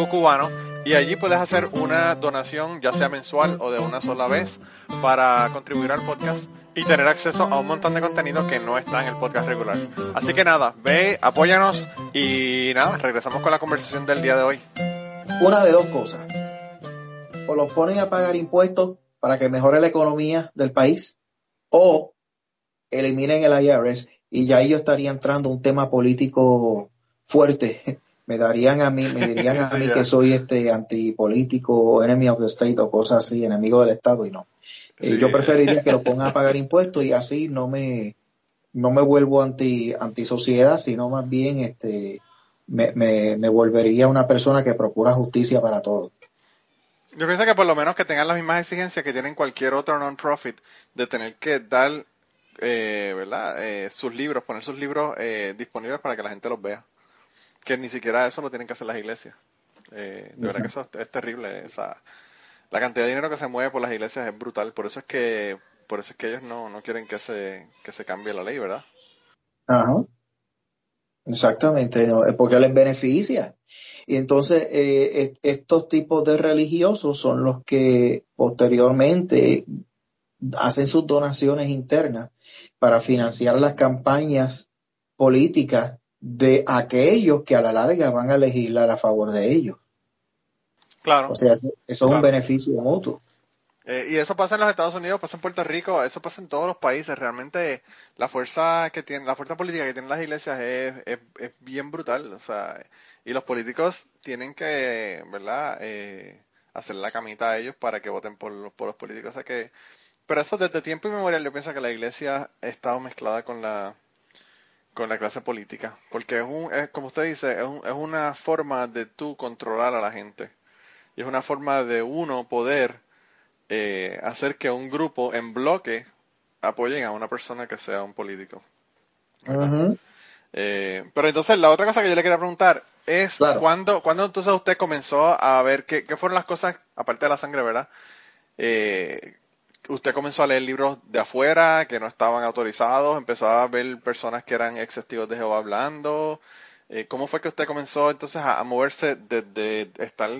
cucubano y allí puedes hacer una donación ya sea mensual o de una sola vez para contribuir al podcast y tener acceso a un montón de contenido que no está en el podcast regular. Así que nada, ve, apóyanos y nada, regresamos con la conversación del día de hoy. Una de dos cosas. O los ponen a pagar impuestos para que mejore la economía del país o eliminen el IRS y ya ellos estarían entrando un tema político fuerte. Me darían a mí, me dirían a mí que soy este antipolítico, enemy of the state o cosas así, enemigo del Estado y no. Eh, yo preferiría que lo pongan a pagar impuestos y así no me, no me vuelvo anti, anti sociedad, sino más bien este, me, me, me volvería una persona que procura justicia para todos. Yo pienso que por lo menos que tengan las mismas exigencias que tienen cualquier otro non-profit de tener que dar eh, ¿verdad? Eh, sus libros, poner sus libros eh, disponibles para que la gente los vea. Que ni siquiera eso lo tienen que hacer las iglesias. Eh, de verdad que eso es, terrible. Esa, la cantidad de dinero que se mueve por las iglesias es brutal. Por eso es que, por eso es que ellos no, no quieren que se, que se cambie la ley, ¿verdad? Ajá. Exactamente, ¿no? porque les beneficia. Y entonces eh, estos tipos de religiosos son los que posteriormente hacen sus donaciones internas para financiar las campañas políticas de aquellos que a la larga van a legislar a favor de ellos. Claro. O sea, eso es un beneficio mutuo. Eh, y eso pasa en los Estados Unidos, pasa en Puerto Rico, eso pasa en todos los países. Realmente la fuerza que tiene, la fuerza política que tienen las iglesias es, es, bien brutal. O sea, y los políticos tienen que, ¿verdad? Eh, hacer la camita a ellos para que voten por los, por los políticos. O sea que, pero eso desde tiempo inmemorial yo pienso que la iglesia ha estado mezclada con la con la clase política, porque es un, es, como usted dice, es, un, es una forma de tú controlar a la gente y es una forma de uno poder eh, hacer que un grupo en bloque apoyen a una persona que sea un político. Eh, pero entonces la otra cosa que yo le quería preguntar es ¿cuándo, entonces usted comenzó a ver qué, fueron las cosas, aparte de la sangre, ¿verdad? Eh, usted comenzó a leer libros de afuera que no estaban autorizados, empezó a ver personas que eran ex de Jehová hablando. ¿Cómo fue que usted comenzó entonces a, moverse desde de estar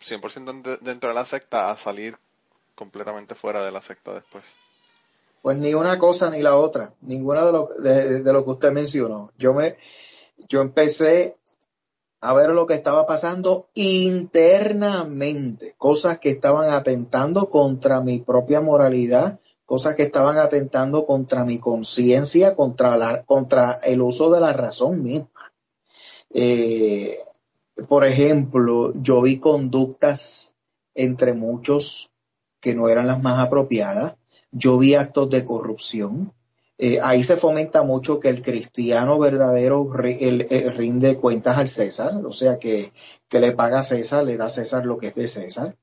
100% dentro de la secta a salir completamente fuera de la secta después? Pues ni una cosa ni la otra, ninguna de lo, de, lo que usted mencionó. Yo me, yo empecé a ver lo que estaba pasando internamente, cosas que estaban atentando contra mi propia moralidad, cosas que estaban atentando contra mi conciencia, contra, contra el uso de la razón misma. Eh, por ejemplo, yo vi conductas entre muchos que no eran las más apropiadas. Yo vi actos de corrupción. Eh, ahí se fomenta mucho que el cristiano verdadero rinde cuentas al César, o sea que, le paga a César, le da a César lo que es de César,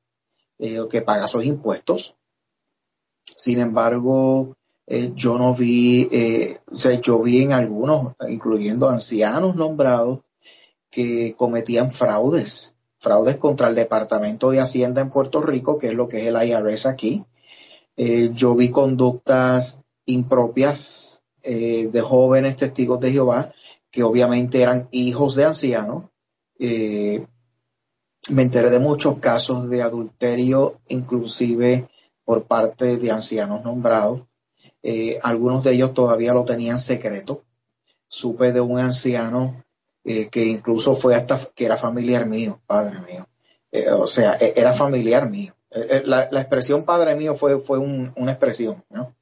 eh, que paga sus impuestos. Sin embargo, eh, yo no vi, o sea, yo vi en algunos, incluyendo ancianos nombrados, que cometían fraudes fraudes contra el Departamento de Hacienda en Puerto Rico, que es lo que es el IRS aquí. Eh, yo vi conductas impropias eh, de jóvenes testigos de Jehová, que obviamente eran hijos de ancianos. Eh, me enteré de muchos casos de adulterio, inclusive por parte de ancianos nombrados. algunos de ellos todavía lo tenían secreto. Supe de un anciano eh, que incluso fue hasta que era familiar mío, padre mío. Eh, o sea, e, era familiar mío. Eh, la, expresión padre mío fue, fue una expresión, ¿no?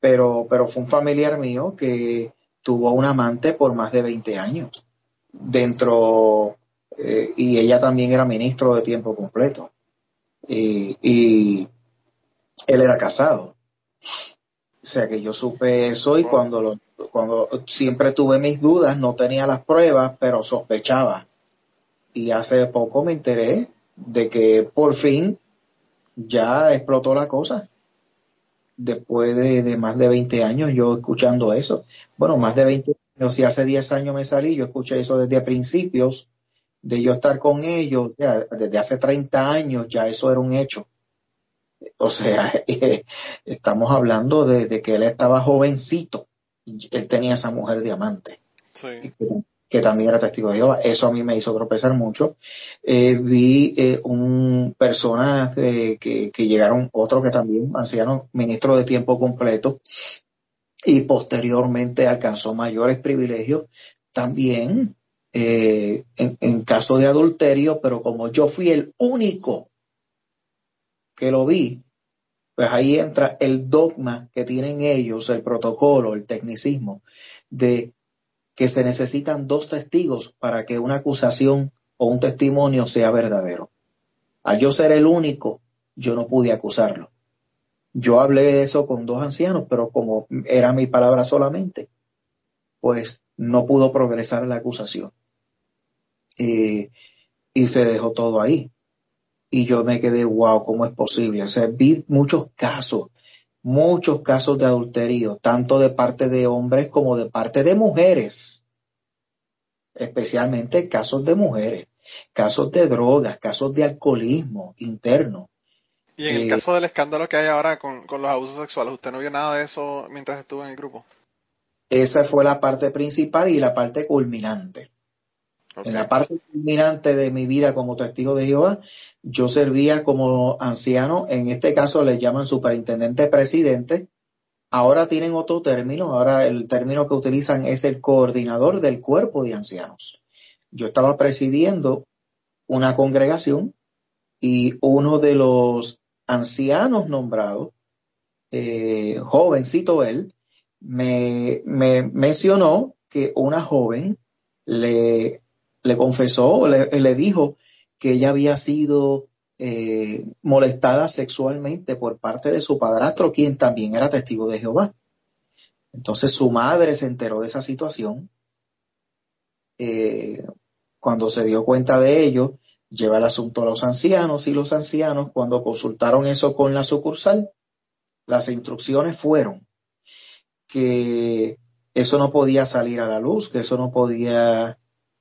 Pero, pero fue un familiar mío que tuvo un amante por más de 20 años. Dentro, y ella también era ministro de tiempo completo. Y, y él era casado. O sea que yo supe eso y cuando lo cuando siempre tuve mis dudas, no tenía las pruebas, pero sospechaba. Y hace poco me enteré de que por fin ya explotó la cosa. Después de, más de 20 años yo escuchando eso. Bueno, más de 20 años, si hace 10 años me salí, yo escuché eso desde principios de yo estar con ellos, desde hace 30 años ya eso era un hecho. O sea, estamos hablando de que él estaba jovencito él tenía esa mujer diamante. Que, también era testigo de Jehová. Eso a mí me hizo tropezar mucho. Eh, vi eh, un personas que, que, llegaron, otro que también, anciano, ministro de tiempo completo, y posteriormente alcanzó mayores privilegios también eh, en, en, caso de adulterio, pero como yo fui el único que lo vi, pues ahí entra el dogma que tienen ellos, el protocolo, el tecnicismo, de que se necesitan dos testigos para que una acusación o un testimonio sea verdadero. Al yo ser el único, yo no pude acusarlo. Yo hablé de eso con dos ancianos, pero como era mi palabra solamente, pues no pudo progresar la acusación. y se dejó todo ahí y yo me quedé, wow, ¿cómo es posible? O sea, vi muchos casos muchos casos de adulterio, tanto de parte de hombres como de parte de mujeres, especialmente casos de mujeres, casos de drogas, casos de alcoholismo interno. Y en el Eh, caso del escándalo que hay ahora con, con los abusos sexuales, ¿usted no vio nada de eso mientras estuvo en el grupo? Esa fue la parte principal y la parte culminante. En la parte culminante de mi vida como testigo de Jehová, yo servía como anciano, en este caso le llaman superintendente presidente. Ahora tienen otro término, ahora el término que utilizan es el coordinador del cuerpo de ancianos. Yo estaba presidiendo una congregación y uno de los ancianos nombrados, eh, jovencito él, me, me mencionó que una joven le, confesó, le dijo que ella había sido eh, molestada sexualmente por parte de su padrastro, quien también era testigo de Jehová. Entonces su madre se enteró de esa situación. Eh, cuando se dio cuenta de ello, lleva el asunto a los ancianos y los ancianos, cuando consultaron eso con la sucursal, las instrucciones fueron que eso no podía salir a la luz, que eso no podía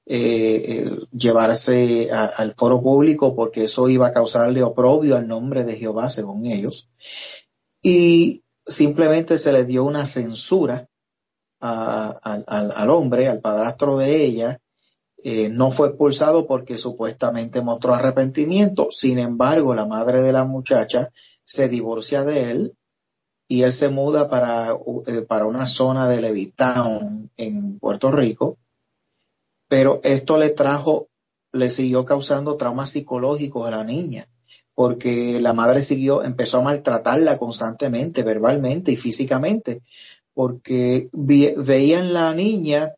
eh, eh, llevarse al foro público porque eso iba a causarle oprobio al nombre de Jehová, según ellos. Y simplemente se le dio una censura al- al- hombre, al padrastro de ella. Eh, no fue expulsado porque supuestamente mostró arrepentimiento. Sin embargo, la madre de la muchacha se divorcia de él y él se muda para, para una zona de Levittown en Puerto Rico, pero esto le trajo, le siguió causando traumas psicológicos a la niña, porque la madre siguió, empezó a maltratarla constantemente, verbalmente y físicamente, porque veía en la niña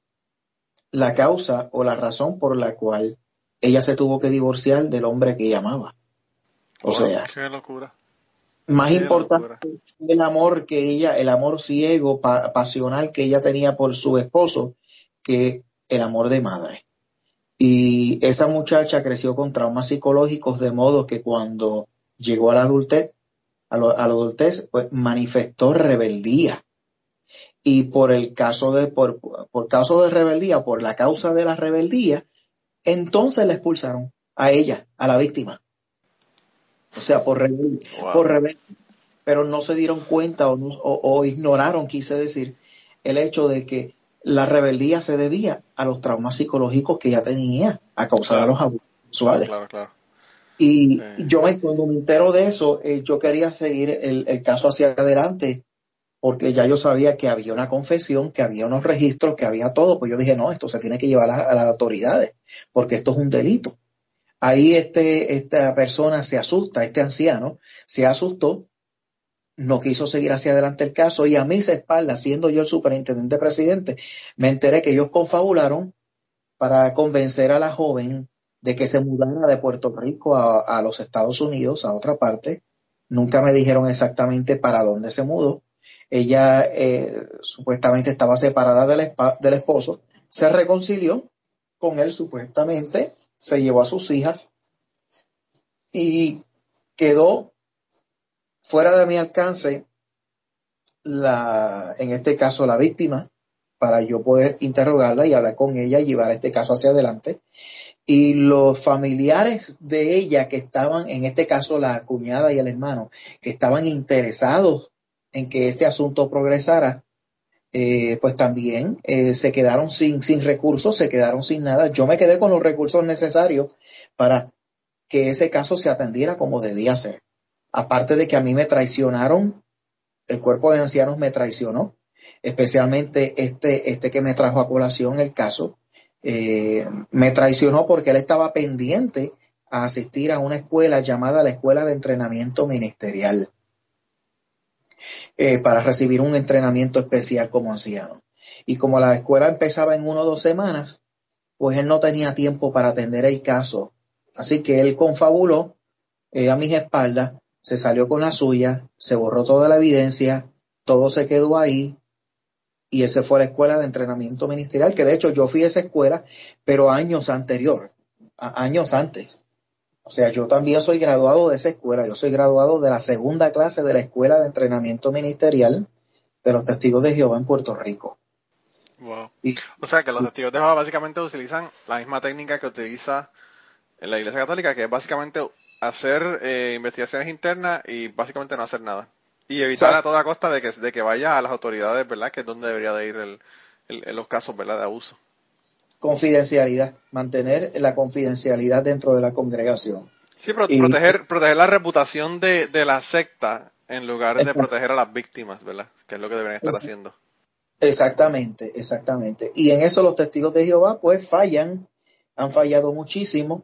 la causa o la razón por la cual ella se tuvo que divorciar del hombre que ella amaba. O sea, Qué locura. más Qué importante locura. el amor que ella, el amor ciego, pa- pasional que ella tenía por su esposo, que el amor de madre. Y esa muchacha creció con traumas psicológicos de modo que cuando llegó a la adultez, a, lo- a la adultez, pues manifestó rebeldía. Y por el caso de, por, por caso de rebeldía, por la causa de la rebeldía, entonces la expulsaron a ella, a la víctima. O sea, por rebelde Wow. por rebelde, pero no se dieron cuenta o- o ignoraron, quise decir, el hecho de que la rebeldía se debía a los traumas psicológicos que ella tenía a causa de los abusos sexuales. Claro, claro. Y yo me, cuando me entero de eso, eh, yo quería seguir el, el caso hacia adelante porque ya yo sabía que había una confesión, que había unos registros, que había todo, pues yo dije, no, esto se tiene que llevar a, a las autoridades, porque esto es un delito. Ahí este, esta persona se asusta, este anciano se asustó, no quiso seguir hacia adelante el caso y a mis espaldas, siendo yo el superintendente presidente, me enteré que ellos confabularon para convencer a la joven de que se mudara de Puerto Rico a, los Estados Unidos, a otra parte. Nunca me dijeron exactamente para dónde se mudó. Ella eh, supuestamente estaba separada del, del esposo, se reconcilió con él supuestamente, se llevó a sus hijas y quedó fuera de mi alcance la, en este caso la víctima, para yo poder interrogarla y hablar con ella y llevar este caso hacia adelante. Y los familiares de ella que estaban, en este caso la cuñada y el hermano, que estaban interesados en que este asunto progresara, eh, pues también eh, se quedaron sin, sin recursos, se quedaron sin nada. Yo me quedé con los recursos necesarios para que ese caso se atendiera como debía ser. Aparte de que a mí me traicionaron, el cuerpo de ancianos me traicionó, especialmente este, este que me trajo a colación el caso, eh, me traicionó porque él estaba pendiente a asistir a una escuela llamada la Escuela de Entrenamiento Ministerial eh, para recibir un entrenamiento especial como anciano. Y como la escuela empezaba en una o dos semanas, pues él no tenía tiempo para atender el caso. Así que él confabuló eh, a mis espaldas, se salió con la suya, se borró toda la evidencia, todo se quedó ahí y él se fue la escuela de entrenamiento ministerial, que de hecho yo fui a esa escuela, pero años anterior, a- años antes. O sea, yo también soy graduado de esa escuela. Yo soy graduado de la segunda clase de la Escuela de Entrenamiento Ministerial de los Testigos de Jehová en Puerto Rico. Wow. o sea, que los testigos de Jehová básicamente utilizan la misma técnica que utiliza en la Iglesia Católica, que es básicamente hacer eh, investigaciones internas y básicamente no hacer nada. Y evitar a toda costa de que, de que vaya a las autoridades, ¿verdad? Que es donde debería de ir el, los casos, ¿verdad? De abuso. Confidencialidad, mantener la confidencialidad dentro de la congregación. Sí, proteger, proteger la reputación de, la secta en lugar de proteger a las víctimas, ¿verdad? Que es lo que deberían estar haciendo. Exactamente, exactamente. Y en eso los testigos de Jehová pues fallan, han fallado muchísimo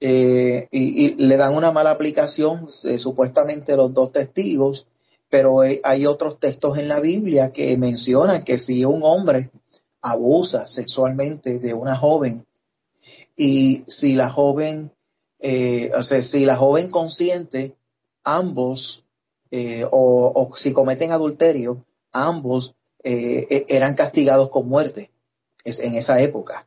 eh, y, le dan una mala aplicación eh, supuestamente los dos testigos, pero hay otros textos en la Biblia que mencionan que si un hombre abusa sexualmente de una joven y si la joven, eh, o sea, si la joven consiente, ambos, o, o, si cometen adulterio, ambos eran castigados con muerte en esa época.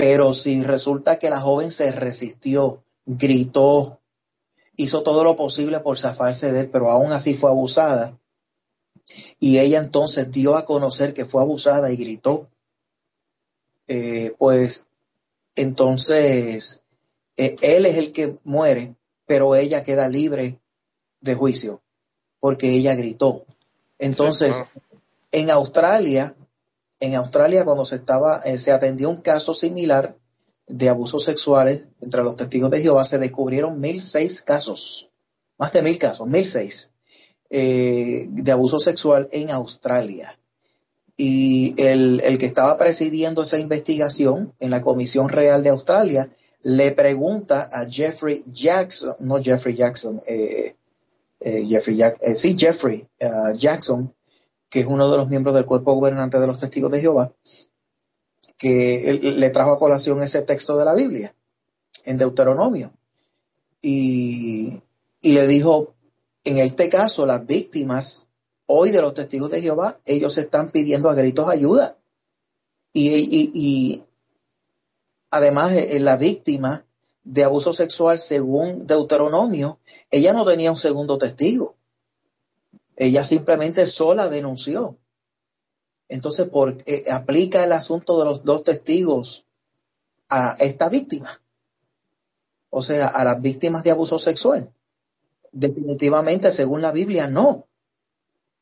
Pero si resulta que la joven se resistió, gritó, hizo todo lo posible por zafarse de él, pero aún así fue abusada, y ella entonces dio a conocer que fue abusada y gritó, eh, pues entonces eh, él es el que muere, pero ella queda libre de juicio, porque ella gritó. Entonces, en Australia, en Australia, cuando se estaba, eh, se atendió un caso similar de abusos sexuales entre los testigos de Jehová, se descubrieron mil seis casos, más de mil casos, mil seis, eh, de abuso sexual en Australia. Y el, que estaba presidiendo esa investigación en la Comisión Real de Australia le pregunta a Jeffrey Jackson, no Jeffrey Jackson, eh, Jeffrey sí, Jeffrey Jackson, que es uno de los miembros del cuerpo gobernante de los testigos de Jehová, que le trajo a colación ese texto de la Biblia, en Deuteronomio. Y, le dijo, en este caso, las víctimas hoy de los testigos de Jehová, ellos están pidiendo a gritos ayuda. Y, además, eh, la víctima de abuso sexual, según Deuteronomio, ella no tenía un segundo testigo. Ella simplemente sola denunció. Entonces, ¿por qué aplica el asunto de los dos testigos a esta víctima? O sea, a las víctimas de abuso sexual. Definitivamente, según la Biblia, no.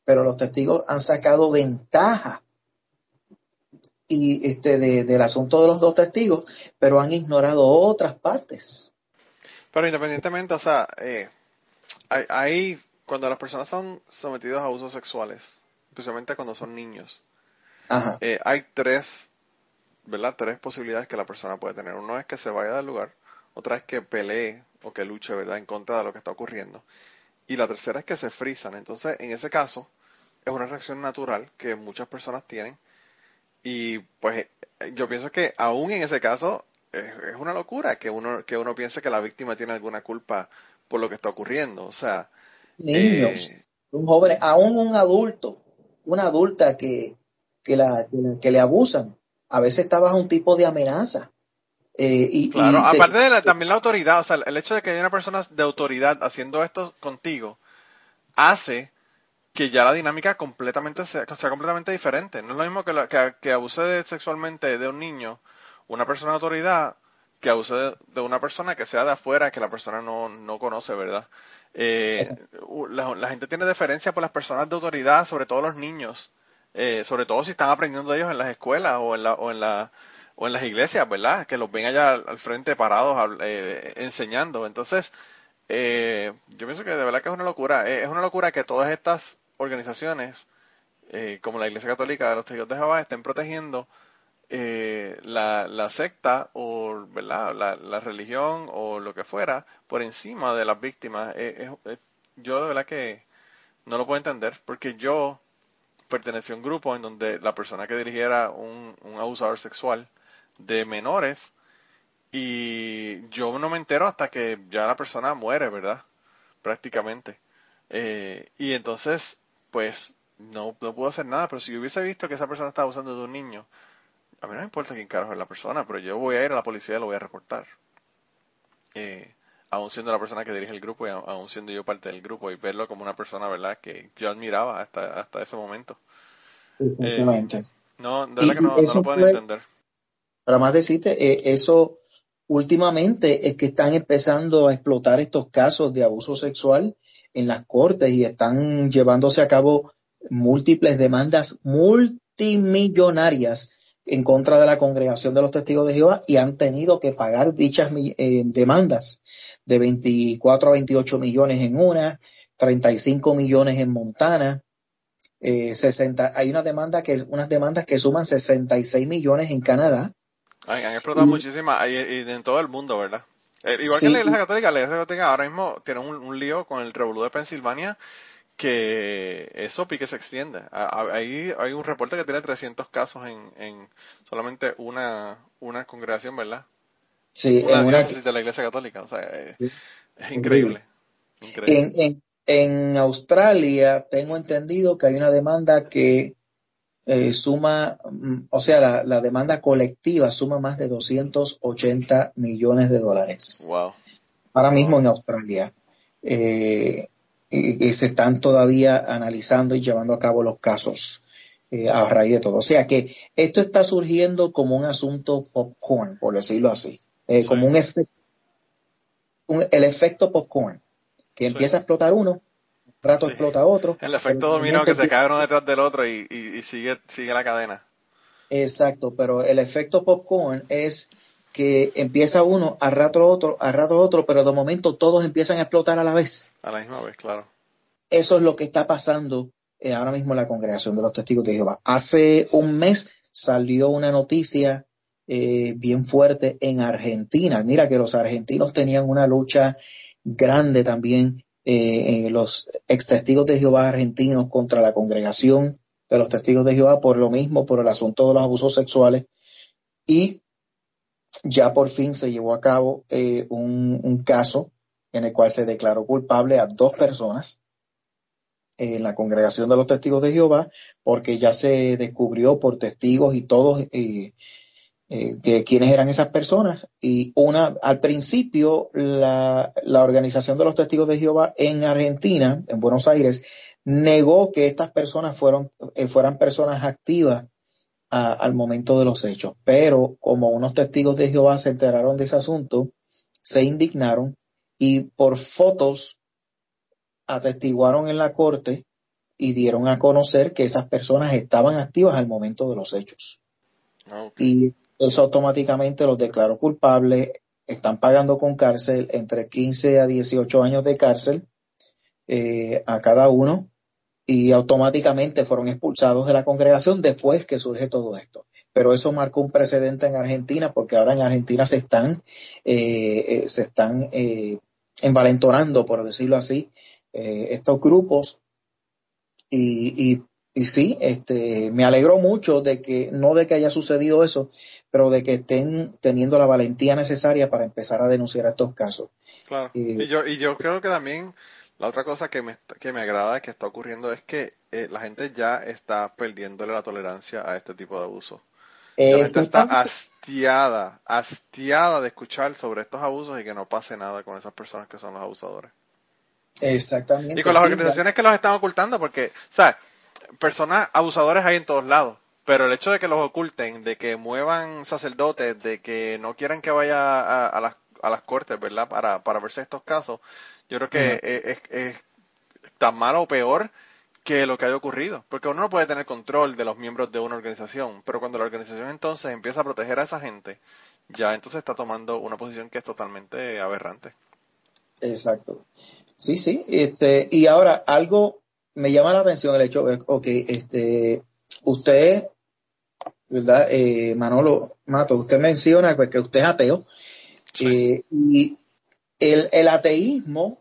Pero los testigos han sacado ventaja y este del asunto de los dos testigos, pero han ignorado otras partes. Pero independientemente, o sea, eh, hay, cuando las personas son sometidas a abusos sexuales, especialmente cuando son niños, eh, hay tres, ¿verdad? Tres posibilidades que la persona puede tener. Uno es que se vaya del lugar, otra es que pelee o que luche, ¿verdad? En contra de lo que está ocurriendo. Y la tercera es que se frisan. Entonces, en ese caso, es una reacción natural que muchas personas tienen. Y pues yo pienso que aún en ese caso es, una locura que uno, que uno piense que la víctima tiene alguna culpa por lo que está ocurriendo. O sea, niños, eh, un joven, aún un adulto, una adulta que, que, la, que, le abusan, a veces está bajo un tipo de amenaza. Eh, y, claro, aparte de también la autoridad, o sea, el hecho de que haya una persona de autoridad haciendo esto contigo hace que ya la dinámica completamente sea, sea completamente diferente. No es lo mismo que, que, que, abuse sexualmente de un niño, una persona de autoridad, que abuse de, una persona que sea de afuera, que la persona no, no conoce, ¿verdad? Eh, la, gente tiene deferencia por las personas de autoridad, sobre todo los niños, eh, sobre todo si están aprendiendo de ellos en las escuelas o en, la, o en, la, o en las iglesias, ¿verdad? Que los ven allá al, frente parados eh, enseñando. Entonces, yo pienso que de verdad que es una locura. es una locura que todas estas organizaciones, como la Iglesia Católica de los Testigos de Jehová, estén protegiendo eh, la, la, secta o ¿verdad? La, religión o lo que fuera por encima de las víctimas. Eh, yo de verdad que no lo puedo entender porque yo pertenecí a un grupo en donde la persona que dirigiera un, un abusador sexual de menores y yo no me entero hasta que ya la persona muere, ¿verdad? Prácticamente. Eh, y entonces, pues, no, no puedo hacer nada, pero si yo hubiese visto que esa persona estaba abusando de un niño, a mí no me importa quién carajo es la persona, pero yo voy a ir a la policía y lo voy a reportar. Eh, aún siendo la persona que dirige el grupo y aún siendo yo parte del grupo y verlo como una persona, ¿verdad?, que yo admiraba hasta, hasta ese momento. Exactamente. Eh, no, de verdad que no, lo pueden entender. Para más decirte, eh, eso últimamente es que están empezando a explotar estos casos de abuso sexual en las cortes y están llevándose a cabo múltiples demandas multimillonarias en contra de la congregación de los testigos de Jehová y han tenido que pagar dichas eh, demandas de 24 a 28 millones en una, 35 millones en Montana, 60, eh, hay una demanda que, unas demandas que suman 66 millones en Canadá. han explotado muchísimas y, en todo el mundo, ¿verdad? Eh, igual que la Iglesia Católica, la Iglesia Católica ahora mismo tiene un, lío con el revolú de Pensilvania que eso pique se extiende. Ahí hay un reporte que tiene 300 casos en, en solamente una, una congregación, ¿verdad? Sí, una en una de la Iglesia Católica. O sea, es, increíble. En, en, Australia tengo entendido que hay una demanda que eh, suma, mm, o sea, la, la, demanda colectiva suma más de 280 millones de dólares. Wow. Ahora mismo en Australia. Eh, y, se están todavía analizando y llevando a cabo los casos eh, a raíz de todo. O sea que esto está surgiendo como un asunto popcorn, por decirlo así, eh, como un efecto, el efecto popcorn, que empieza a explotar uno, un rato explota otro. El efecto dominó que se cae uno detrás del otro y, y, sigue, sigue la cadena. Exacto, pero el efecto popcorn es que empieza uno, a rato otro, a rato otro, pero de momento todos empiezan a explotar a la vez. A la misma vez, claro. Eso es lo que está pasando eh, ahora mismo en la congregación de los testigos de Jehová. Hace un mes salió una noticia eh, bien fuerte en Argentina. Mira que los argentinos tenían una lucha grande también, eh, los ex testigos de Jehová argentinos contra la congregación de los testigos de Jehová por lo mismo, por el asunto de los abusos sexuales. Y ya por fin se llevó a cabo eh, un, caso en el cual se declaró culpable a dos personas en la congregación de los testigos de Jehová, porque ya se descubrió por testigos y todos eh, eh, que quiénes eran esas personas. Y una, al principio, la, organización de los testigos de Jehová en Argentina, en Buenos Aires, negó que estas personas fueran personas activas al momento de los hechos. Pero como unos testigos de Jehová se enteraron de ese asunto, se indignaron y por fotos atestiguaron en la corte y dieron a conocer que esas personas estaban activas al momento de los hechos. Y eso automáticamente los declaró culpables, están pagando con cárcel entre 15 a 18 años de cárcel eh, a cada uno y automáticamente fueron expulsados de la congregación después que surge todo esto. Pero eso marcó un precedente en Argentina porque ahora en Argentina se están, eh, eh, se están eh, envalentonando, por decirlo así, estos grupos y, y, sí, este, me alegro mucho de que, no de que haya sucedido eso, pero de que estén teniendo la valentía necesaria para empezar a denunciar estos casos. Claro. y, yo, y yo creo que también la otra cosa que me, que me agrada que está ocurriendo es que eh, la gente ya está perdiéndole la tolerancia a este tipo de abuso. La gente está hastiada, hastiada de escuchar sobre estos abusos y que no pase nada con esas personas que son los abusadores. Exactamente. Y con las organizaciones que los están ocultando, porque, ¿sabes? Personas abusadores hay en todos lados, pero el hecho de que los oculten, de que muevan sacerdotes, de que no quieran que vaya a, las, a las cortes, ¿verdad? Para, para verse estos casos, yo creo que es, tan malo o peor que lo que haya ocurrido, porque uno no puede tener control de los miembros de una organización, pero cuando la organización entonces empieza a proteger a esa gente, ya entonces está tomando una posición que es totalmente aberrante. Exacto. Sí, sí. Este, y ahora algo me llama la atención el hecho, ok, este, usted, ¿verdad? Eh, Manolo Mato, usted menciona pues, que usted es ateo. Eh, y el, ateísmo,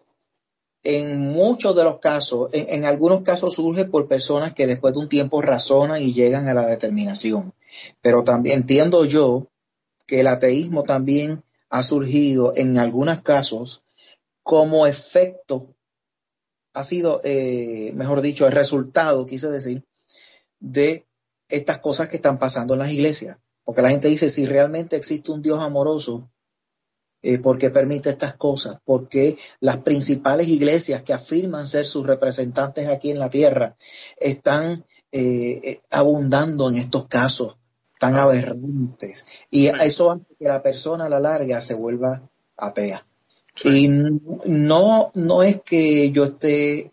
en muchos de los casos, en, algunos casos surge por personas que después de un tiempo razonan y llegan a la determinación. Pero también entiendo yo que el ateísmo también ha surgido en algunos casos como efecto, ha sido, eh, mejor dicho, el resultado, quise decir, de estas cosas que están pasando en las iglesias. Porque la gente dice, si realmente existe un Dios amoroso, Eh, ¿Por qué permite estas cosas? Porque las principales iglesias que afirman ser sus representantes aquí en la tierra están eh, eh, abundando en estos casos tan aberrantes. Y eso hace que la persona a la larga se vuelva atea. Y no, no es que yo esté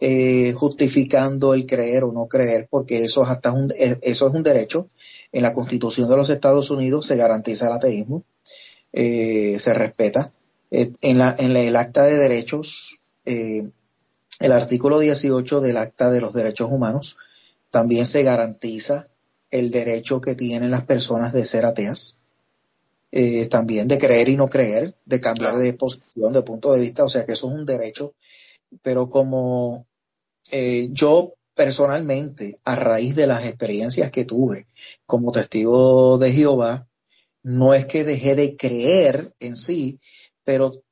eh, justificando el creer o no creer, porque eso es, hasta un, eh, eso es un derecho. En la Constitución de los Estados Unidos se garantiza el ateísmo, eh, se respeta. en, la, en el Acta de Derechos, el artículo 18 del Acta de los Derechos Humanos, también se garantiza el derecho que tienen las personas de ser ateas. también de creer y no creer, de cambiar de posición, de punto de vista, o sea que eso es un derecho, pero como eh, yo personalmente, a raíz de las experiencias que tuve como testigo de Jehová, no es que dejé de creer en sí, pero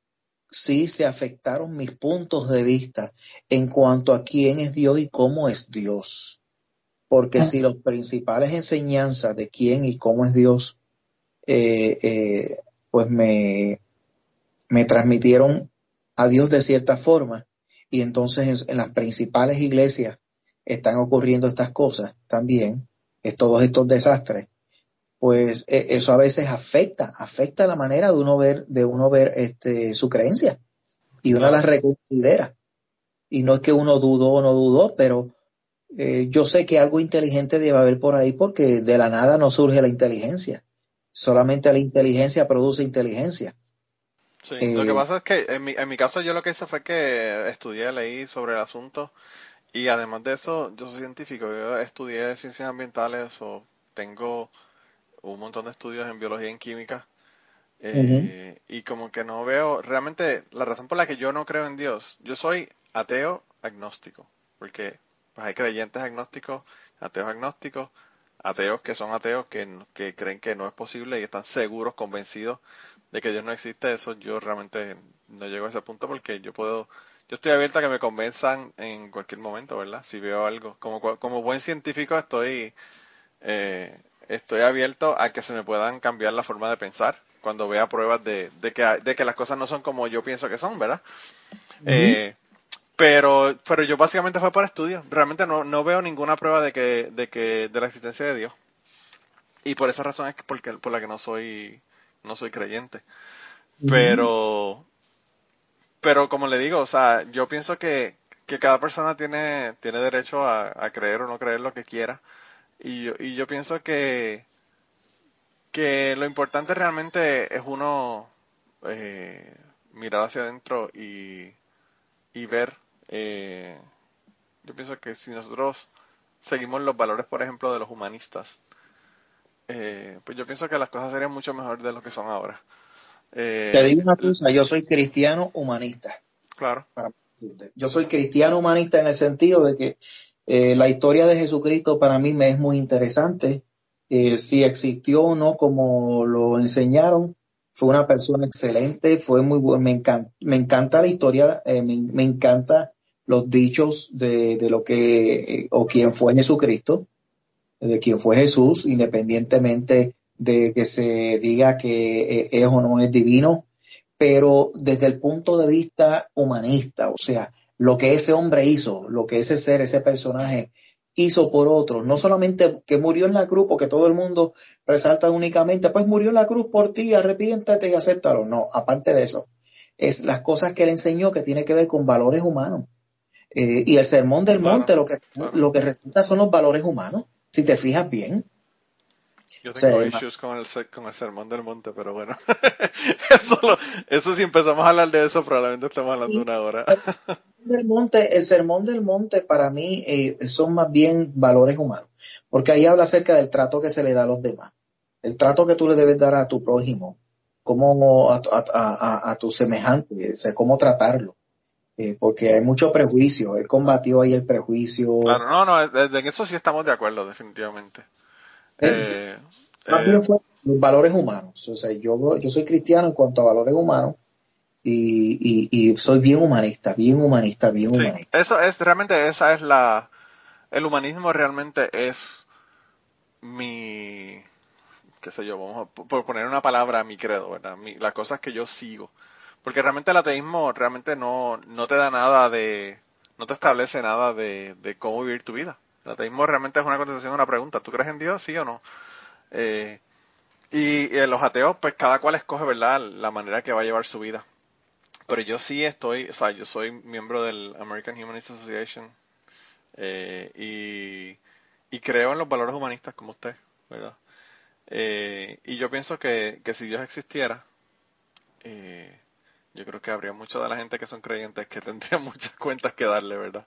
sí se afectaron mis puntos de vista en cuanto a quién es Dios y cómo es Dios. Porque si los principales enseñanzas de quién y cómo es Dios, eh, eh, pues me, me transmitieron a Dios de cierta forma, y entonces en, las principales iglesias están ocurriendo estas cosas también, es todos estos desastres, pues e, eso a veces afecta, afecta la manera de uno ver, de uno ver este, su creencia y uno las reconsidera. Y no es que uno dudó o no dudó, pero eh, yo sé que algo inteligente debe haber por ahí porque de la nada no surge la inteligencia. Solamente la inteligencia produce inteligencia. Sí, lo que eh, pasa es que en mi, en mi caso yo lo que hice fue que estudié, leí sobre el asunto y además de eso yo soy científico, yo estudié ciencias ambientales o tengo un montón de estudios en biología y en química eh, y como que no veo, realmente la razón por la que yo no creo en Dios, yo soy ateo agnóstico, porque pues hay creyentes agnósticos, ateos agnósticos, ateos que son ateos que, que creen que no es posible y están seguros, convencidos de que Dios no existe, eso yo realmente no llego a ese punto porque yo puedo, yo estoy abierta a que me convenzan en cualquier momento, ¿verdad? Si veo algo. Como, como buen científico estoy, eh, estoy abierto a que se me puedan cambiar la forma de pensar cuando vea pruebas de, de, que, de que las cosas no son como yo pienso que son, ¿verdad? eh, pero, pero yo básicamente fue por estudio. Realmente no, no veo ninguna prueba de que, de que, de la existencia de Dios. Y por esa razón es que porque, por la que no soy, no soy creyente. Pero, pero como le digo, o sea, yo pienso que, que cada persona tiene, tiene derecho a, a, creer o no creer lo que quiera. Y yo, y yo pienso que, que lo importante realmente es uno eh, mirar hacia adentro y, y ver eh, yo pienso que si nosotros seguimos los valores, por ejemplo, de los humanistas, eh, pues yo pienso que las cosas serían mucho mejor de lo que son ahora. Te digo una cosa, yo soy cristiano humanista. Claro. yo soy cristiano humanista en el sentido de que eh, la historia de Jesucristo para mí me es muy interesante. Eh, si existió o no como lo enseñaron, fue una persona excelente, fue muy me encanta, me encanta la historia, me, me, encanta los dichos de, de lo que eh, o quién fue Jesucristo, de quién fue Jesús, independientemente de que se diga que eh, es o no es divino, pero desde el punto de vista humanista, o sea, lo que ese hombre hizo, lo que ese ser, ese personaje hizo por otros, no solamente que murió en la cruz, porque todo el mundo resalta únicamente, pues murió en la cruz por ti, arrepiéntate y acéptalo. No, aparte de eso, es las cosas que él enseñó que tiene que ver con valores humanos. Eh, y el sermón del monte lo que, lo que resulta son los valores humanos, si te fijas bien. Yo tengo issues con el, con el sermón del monte, pero bueno, eso, eso si empezamos a hablar de eso probablemente estamos hablando una hora. del monte, el sermón del monte para mí eh, son más bien valores humanos, porque ahí habla acerca del trato que se le da a los demás, el trato que tú le debes dar a tu prójimo, cómo a, a, a, tu semejante, o cómo tratarlo. Eh, porque hay mucho prejuicio. Él combatió ahí el prejuicio. Claro, no, no, en eso sí estamos de acuerdo, definitivamente. Eh, eh fue los valores humanos. O sea, yo, yo soy cristiano en cuanto a valores humanos y, y, soy bien humanista, bien humanista, bien humanista. Eso es, realmente esa es la, el humanismo realmente es mi, qué sé yo, vamos a, por poner una palabra mi credo, ¿verdad? las cosas que yo sigo. Porque realmente el ateísmo realmente no, no te da nada de, no te establece nada de, de cómo vivir tu vida. El ateísmo realmente es una contestación a una pregunta. ¿Tú crees en Dios, sí o no? Eh, y los ateos, pues cada cual escoge, ¿verdad?, la manera que va a llevar su vida. Pero yo sí estoy, o sea, yo soy miembro del American Humanist Association eh, y, y, creo en los valores humanistas como usted, ¿verdad? Eh, y yo pienso que, que si Dios existiera, eh, yo creo que habría mucha de la gente que son creyentes que tendría muchas cuentas que darle, ¿verdad?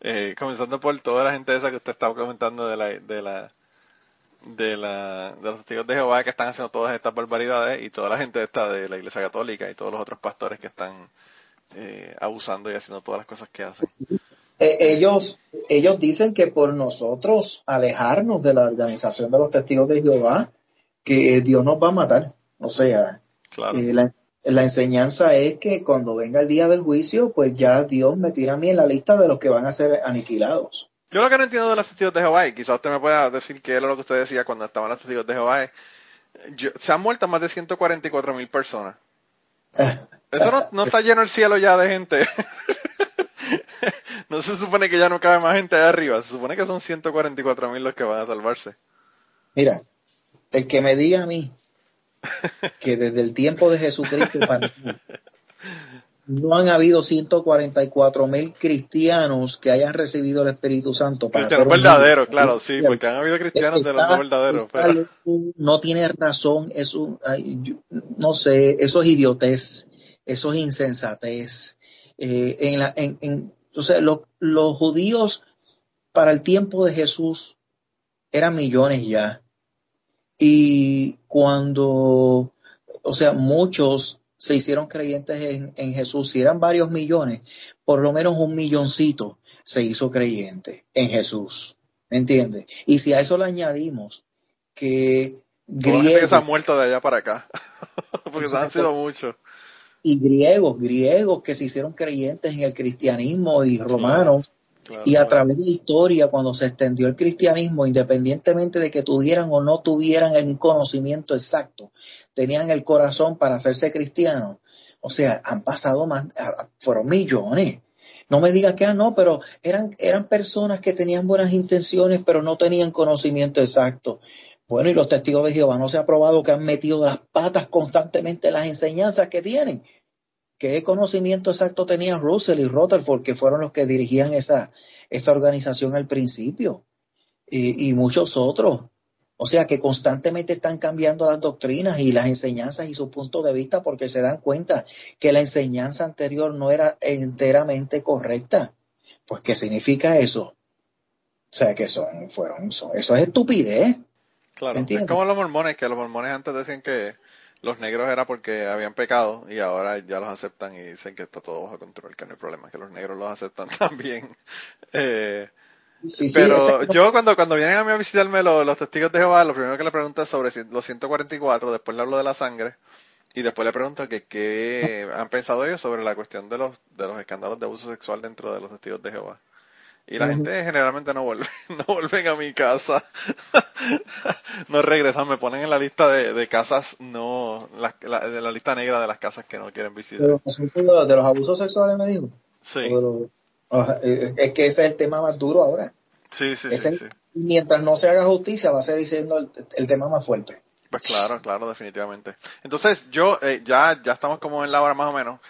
Eh, comenzando por toda la gente esa que usted estaba comentando de la, de la, de la, de los testigos de Jehová que están haciendo todas estas barbaridades y toda la gente esta de la Iglesia Católica y todos los otros pastores que están eh, abusando y haciendo todas las cosas que hacen. Eh, ellos, ellos dicen que por nosotros alejarnos de la organización de los testigos de Jehová, que Dios nos va a matar. O sea, eh, la, la, enseñanza es que cuando venga el día del juicio, pues ya Dios me tira a mí en la lista de los que van a ser aniquilados. Yo lo que no entiendo de los testigos de Jehová, y quizás usted me pueda decir que era lo que usted decía cuando estaban los testigos de Jehová, es, se han muerto más de 144 mil personas. Eso no, no está lleno el cielo ya de gente. no se supone que ya no cabe más gente ahí arriba, se supone que son 144 mil los que van a salvarse. Mira, el que me diga a mí que desde el tiempo de Jesucristo para no han habido 144 mil cristianos que hayan recibido el Espíritu Santo. Para cristianos verdaderos, claro, sí, porque han habido cristianos de los no verdaderos. No tiene razón, eso, no sé, eso es idiotez, eso es insensatez. Eh, en la, en, en, o sea, los judíos para el tiempo de Jesús eran millones ya. Y cuando, o sea, muchos se hicieron creyentes en, Jesús, si eran varios millones, por lo menos un milloncito se hizo creyente en Jesús. ¿Me entiendes? Y si a eso le añadimos que griegos... se han muerto de allá para acá, porque se han sido muchos. Y griegos, griegos que se hicieron creyentes en el cristianismo y romanos, y a través de la historia, cuando se extendió el cristianismo, independientemente de que tuvieran o no tuvieran el conocimiento exacto, tenían el corazón para hacerse cristianos. O sea, han pasado más, fueron millones. No me digas que ah, no, pero eran, eran personas que tenían buenas intenciones, pero no tenían conocimiento exacto. Bueno, y los testigos de Jehová no se ha probado que han metido las patas constantemente en las enseñanzas que tienen. ¿Qué conocimiento exacto tenían Russell y Rutherford, que fueron los que dirigían esa, esa organización al principio? Y, muchos otros. O sea que constantemente están cambiando las doctrinas y las enseñanzas y su punto de vista porque se dan cuenta que la enseñanza anterior no era enteramente correcta. Pues, ¿qué significa eso? O sea, que son, fueron, eso es estupidez. Claro, es como los mormones, que los mormones antes decían que los negros era porque habían pecado y ahora ya los aceptan y dicen que está todo bajo control, que no hay problema, que los negros los aceptan también. Eh, pero yo cuando, cuando vienen a mí a visitarme los, testigos de Jehová, lo primero que le pregunto es sobre los 144, después le hablo de la sangre y después le pregunto que qué han pensado ellos sobre la cuestión de los, de los escándalos de abuso sexual dentro de los testigos de Jehová. Y la gente generalmente no vuelve, no vuelven a mi casa. no regresan, me ponen en la lista de, casas, no, la, de la lista negra de las casas que no quieren visitar. Pero, de los abusos sexuales me dijo. Sí. es que ese es el tema más duro ahora. Sí, sí, sí, Mientras no se haga justicia, va a ser siendo el, tema más fuerte. Pues claro, claro, definitivamente. Entonces, yo, eh, ya, ya estamos como en la hora más o menos.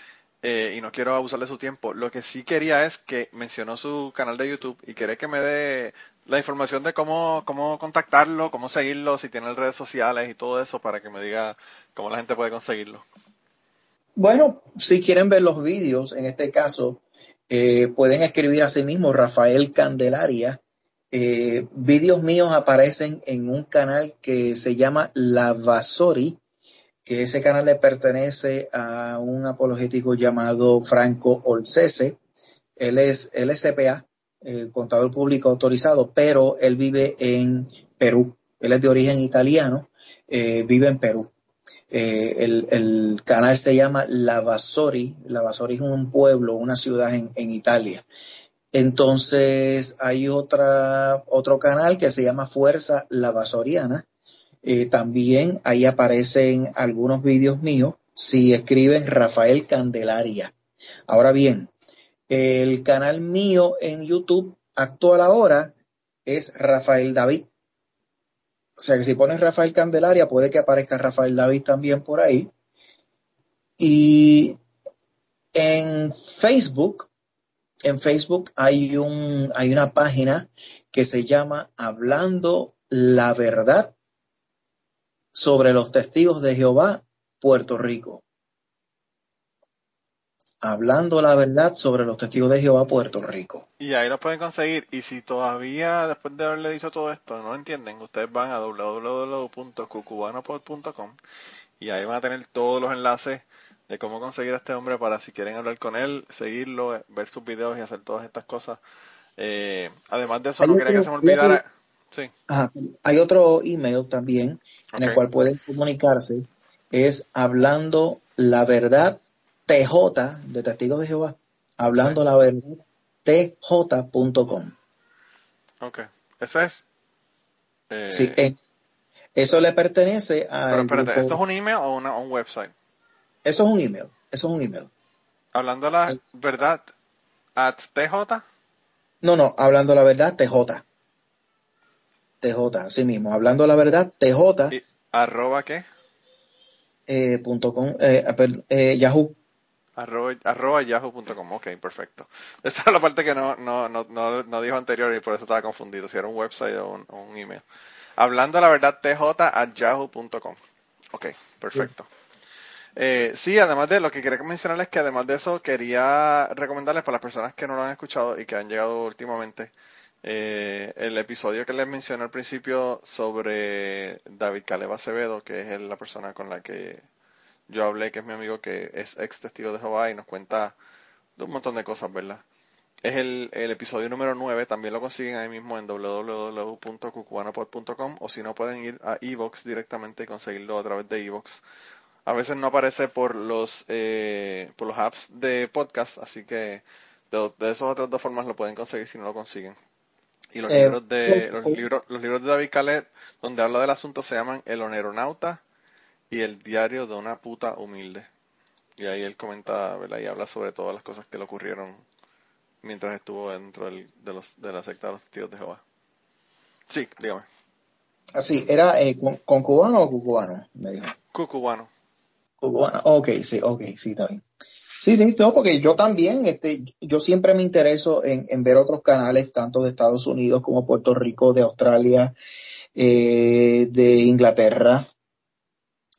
Eh, y no quiero abusar de su tiempo. Lo que sí quería es que mencionó su canal de YouTube y quiere que me dé la información de cómo, cómo contactarlo, cómo seguirlo, si tiene redes sociales y todo eso para que me diga cómo la gente puede conseguirlo. Bueno, si quieren ver los vídeos, en este caso, eh, pueden escribir a sí mismo Rafael Candelaria. Eh, vídeos míos aparecen en un canal que se llama La Vasori que ese canal le pertenece a un apologético llamado Franco Olcese. Él es, LSPA, eh, contador público autorizado, pero él vive en Perú. Él es de origen italiano, eh, vive en Perú. Eh, el, canal se llama Lavasori. Lavasori es un pueblo, una ciudad en, en Italia. Entonces hay otra, otro canal que se llama Fuerza Lavasoriana, También ahí aparecen algunos vídeos míos si escriben Rafael Candelaria. Ahora bien, el canal mío en YouTube actual ahora es Rafael David. O sea que si pones Rafael Candelaria, puede que aparezca Rafael David también por ahí. Y en Facebook, en Facebook hay, un, hay una página que se llama Hablando la Verdad sobre los testigos de Jehová, Puerto Rico. Hablando la verdad sobre los testigos de Jehová, Puerto Rico. Y ahí lo pueden conseguir. Y si todavía, después de haberle dicho todo esto, no entienden, ustedes van a www.cucubanopod.com y ahí van a tener todos los enlaces de cómo conseguir a este hombre para si quieren hablar con él, seguirlo, ver sus videos y hacer todas estas cosas. Eh, además de eso, no quería que se me olvidara. Sí. hay otro email también en el cual pueden comunicarse. Es hablando la verdad TJ de Testigos de Jehová. Hablando la verdad tj.com. Ok. Ese es. Eh... Sí, eh, eso le pertenece a. Pero espérate, ¿esto es un email o un website? Eso es un email. Eso es un email. Hablando la verdad, at TJ. No, no, hablando la verdad, TJ. TJ, así mismo. Hablando la verdad, TJ. ¿Arroba qué? Eh, punto com, eh, eh, Yahoo. Arroba, arroba yahoo.com, ok, perfecto. Esa es la parte que no, no, no, no, dijo anterior y por eso estaba confundido, si era un website o un, email. Hablando la verdad, tj at yahoo.com. Ok, perfecto. Eh, sí, además de lo que quería mencionarles que además de eso quería recomendarles para las personas que no lo han escuchado y que han llegado últimamente eh, el episodio que les mencioné al principio sobre David Caleb Acevedo, que es la persona con la que yo hablé, que es mi amigo que es ex testigo de Jehová y nos cuenta de un montón de cosas, ¿verdad? Es el, el episodio número 9, también lo consiguen ahí mismo en www.cucubanopod.com o si no pueden ir a Evox directamente y conseguirlo a través de Evox a veces no aparece por los eh, por los apps de podcast, así que de, esas otras dos formas lo pueden conseguir si no lo consiguen. Y los eh, libros de los libros los libros de David Calet donde habla del asunto se llaman El Oneronauta y El diario de una puta humilde. Y ahí él comenta, ¿verdad? Y habla sobre todas las cosas que le ocurrieron mientras estuvo dentro de, los, de la secta de los testigos de Jehová. Sí, dígame. Así, ¿era eh, con, cubano o cucubano? Me dijo. Cucubano. Ok, sí, ok, sí, está bien. Sí, sí, no, porque yo también, este, yo siempre me intereso en, ver otros canales, tanto de Estados Unidos como Puerto Rico, de Australia, eh, de Inglaterra.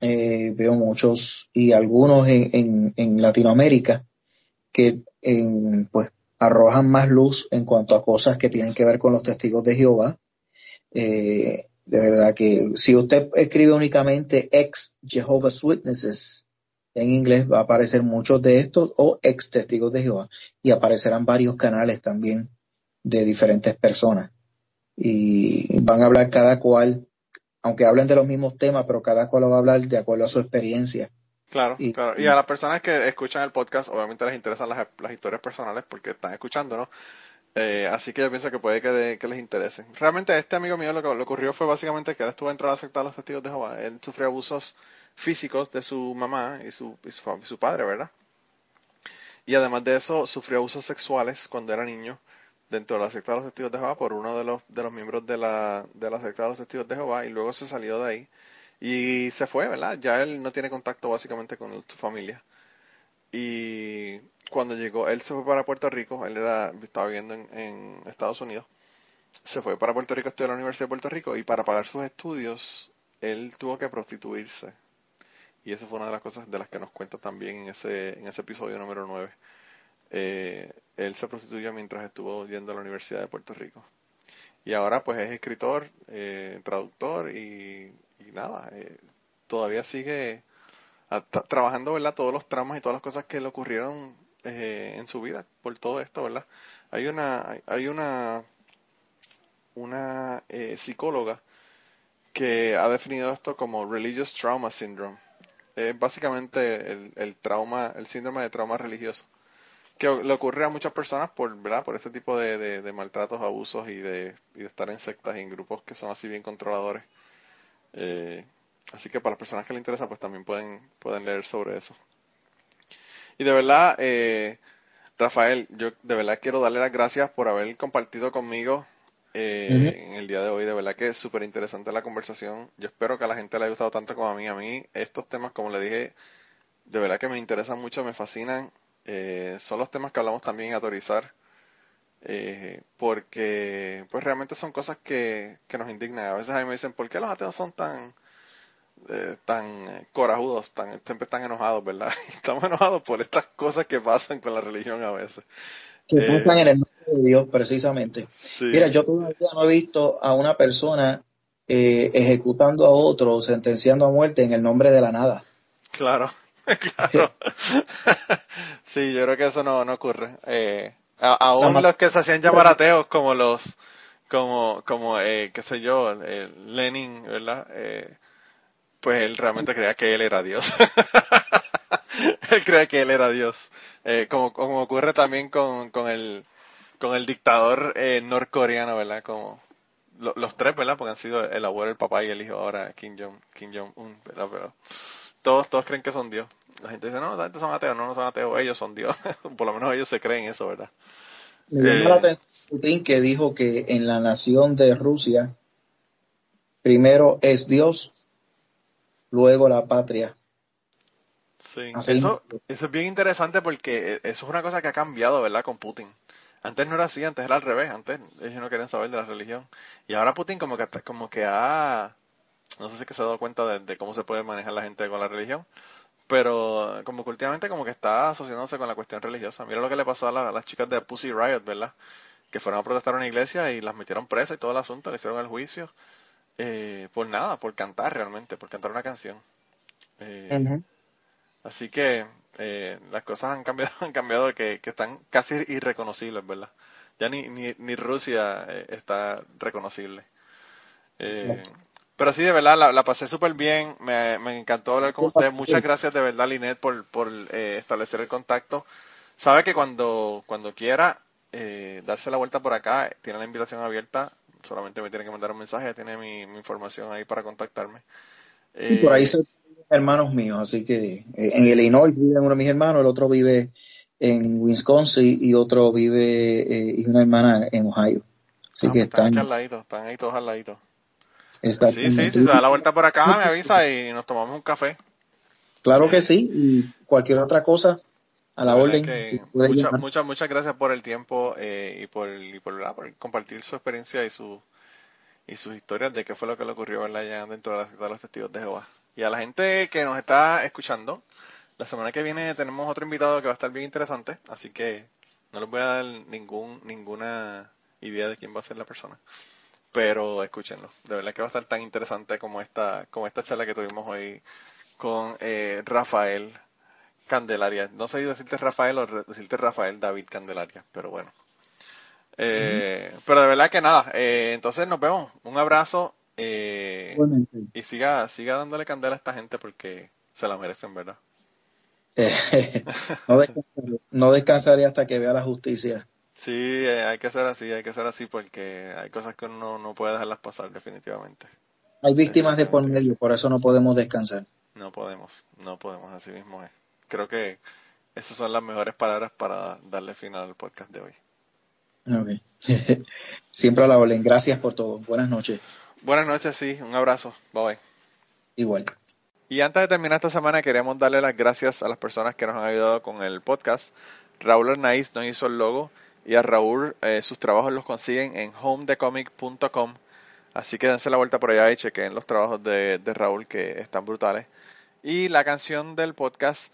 Eh, veo muchos y algunos en, en, Latinoamérica que pues arrojan más luz en cuanto a cosas que tienen que ver con los testigos de Jehová. Eh, de verdad que si usted escribe únicamente ex Jehovah's Witnesses en inglés, va a aparecer muchos de estos o ex testigos de Jehová y aparecerán varios canales también de diferentes personas. Y van a hablar cada cual, aunque hablen de los mismos temas, pero cada cual va a hablar de acuerdo a su experiencia. Claro, y, claro. Y a las personas que escuchan el podcast, obviamente les interesan las, las historias personales porque están escuchando, ¿no? Eh, así que yo pienso que puede que, les interese. Realmente este amigo mío lo que ocurrió fue básicamente que él estuvo dentro de la secta de los testigos de Jehová. Él sufrió abusos físicos de su mamá y su, su, padre, ¿verdad? Y además de eso, sufrió abusos sexuales cuando era niño dentro de la secta de los testigos de Jehová por uno de los, de los miembros de la, de la secta de los testigos de Jehová y luego se salió de ahí y se fue, ¿verdad? Ya él no tiene contacto básicamente con su familia. Y cuando llegó, él se fue para Puerto Rico, él estaba viviendo en, Estados Unidos, se fue para Puerto Rico, estudió en la Universidad de Puerto Rico y para pagar sus estudios, él tuvo que prostituirse. Y esa fue una de las cosas de las que nos cuenta también en ese, en ese episodio número 9. Eh, él se prostituyó mientras estuvo yendo a la Universidad de Puerto Rico. Y ahora pues es escritor, eh, traductor y, nada, eh, todavía sigue trabajando, ¿verdad? Todos los traumas y todas las cosas que le ocurrieron eh, en su vida por todo esto, ¿verdad? Hay una, hay una, una eh, psicóloga que ha definido esto como Religious Trauma Syndrome. Es básicamente el, el trauma, el síndrome de trauma religioso que le ocurre a muchas personas por, ¿verdad? por este tipo de, maltratos, abusos y de, y de estar en sectas y en grupos que son así bien controladores. Eh, así que para las personas que les interesa, pues también pueden, pueden leer sobre eso. Y de verdad, eh, Rafael, yo de verdad quiero darle las gracias por haber compartido conmigo eh, en el día de hoy. De verdad que es súper interesante la conversación. Yo espero que a la gente le haya gustado tanto como a mí. A mí estos temas, como le dije, de verdad que me interesan mucho, me fascinan. Eh, son los temas que hablamos también en autorizar. Eh, porque pues realmente son cosas que, que nos indignan. A veces a mí me dicen, ¿por qué los ateos son tan eh, tan corajudos, tan, siempre están enojados, ¿verdad? Estamos enojados por estas cosas que pasan con la religión a veces. Que pasan en el nombre de Dios, precisamente. Mira, yo todavía no he visto a una persona ejecutando a otro, sentenciando a muerte en el nombre de la nada. Claro. claro. sí, yo creo que eso no, no ocurre. Eh, aún los que se hacían llamar ateos, como los, como, como, eh, qué sé yo, Lenin, ¿verdad? Pues él realmente creía que él era Dios. él creía que él era Dios. Eh, como, como ocurre también con, con el, con el dictador eh, norcoreano, ¿verdad? Como los tres, ¿verdad? Porque han sido el abuelo, el papá y el hijo ahora, Kim Jong, Kim Jong Un, ¿verdad? Pero, todos, todos creen que son Dios. La gente dice, no, la gente son ateos, no, no son ateos, ellos son Dios. Por lo menos ellos se creen eso, ¿verdad? Me llamó la eh, atención Putin que dijo que en la nación de Rusia, primero es Dios, luego la patria. Sí, eso, eso es bien interesante porque eso es una cosa que ha cambiado, ¿verdad? Con Putin. Antes no era así, antes era al revés, antes ellos no querían saber de la religión. Y ahora Putin como que, como que ha no sé si que se ha dado cuenta de, cómo se puede manejar la gente con la religión, pero como que últimamente como que está asociándose con la cuestión religiosa. Mira lo que le pasó a, las chicas de Pussy Riot, ¿verdad? Que fueron a protestar en una iglesia y las metieron presas y todo el asunto, le hicieron el juicio. Eh, por nada, por cantar realmente, por cantar una canción. Eh, así que eh, las cosas han cambiado, han cambiado que, que están casi irreconocibles, ¿verdad? Ya ni, ni, ni Rusia está reconocible. Pero sí, de verdad, la, pasé súper bien. Me, encantó hablar con ustedes. Muchas gracias de verdad, Linet, por, por eh, establecer el contacto. Sabe que cuando, cuando quiera eh, darse la vuelta por acá, tiene la invitación abierta. Solamente me tiene que mandar un mensaje, tiene mi, información ahí para contactarme. por ahí eh, son hermanos míos, así que en Illinois vive uno de mis hermanos, el otro vive en Wisconsin y otro vive y una hermana en Ohio. Así ah, que pues están, están, al ladito, están ahí todos al ladito. Sí, sí, si se da la vuelta por acá, me avisa y nos tomamos un café. Claro que sí, y cualquier otra cosa a la, orden. muchas, muchas, muchas gracias por el tiempo eh, y, por, y por, compartir su experiencia y su y sus historias de qué fue lo que le ocurrió allá dentro de, de los testigos de Jehová. Y a la gente que nos está escuchando, la semana que viene tenemos otro invitado que va a estar bien interesante, así que no les voy a dar ningún ninguna idea de quién va a ser la persona pero escúchenlo. De verdad que va a estar tan interesante como esta, como esta charla que tuvimos hoy con eh, Rafael Candelaria. No sé decirte Rafael o decirte Rafael David Candelaria, pero bueno. Eh, pero de verdad que nada, eh, entonces nos vemos. Un abrazo y siga, siga dándole candela a esta gente porque se la merecen, ¿verdad? no, descansaré, no descansaré hasta que vea la justicia. Sí, eh, hay que ser así, hay que ser así porque hay cosas que uno no puede dejarlas pasar definitivamente. Hay víctimas de por medio, por eso no podemos descansar. No podemos, no podemos, así mismo es. Creo que esas son las mejores palabras para darle final al podcast de hoy. Ok. Siempre a la orden. Gracias por todo. Buenas noches. Buenas noches, sí. Un abrazo. Bye bye. Igual. Y antes de terminar esta semana, queremos darle las gracias a las personas que nos han ayudado con el podcast. Raúl Arnaiz nos hizo el logo y a Raúl, eh, sus trabajos los consiguen en homedecomic.com. Así que dense la vuelta por allá y chequen los trabajos de, Raúl que están brutales. Y la canción del podcast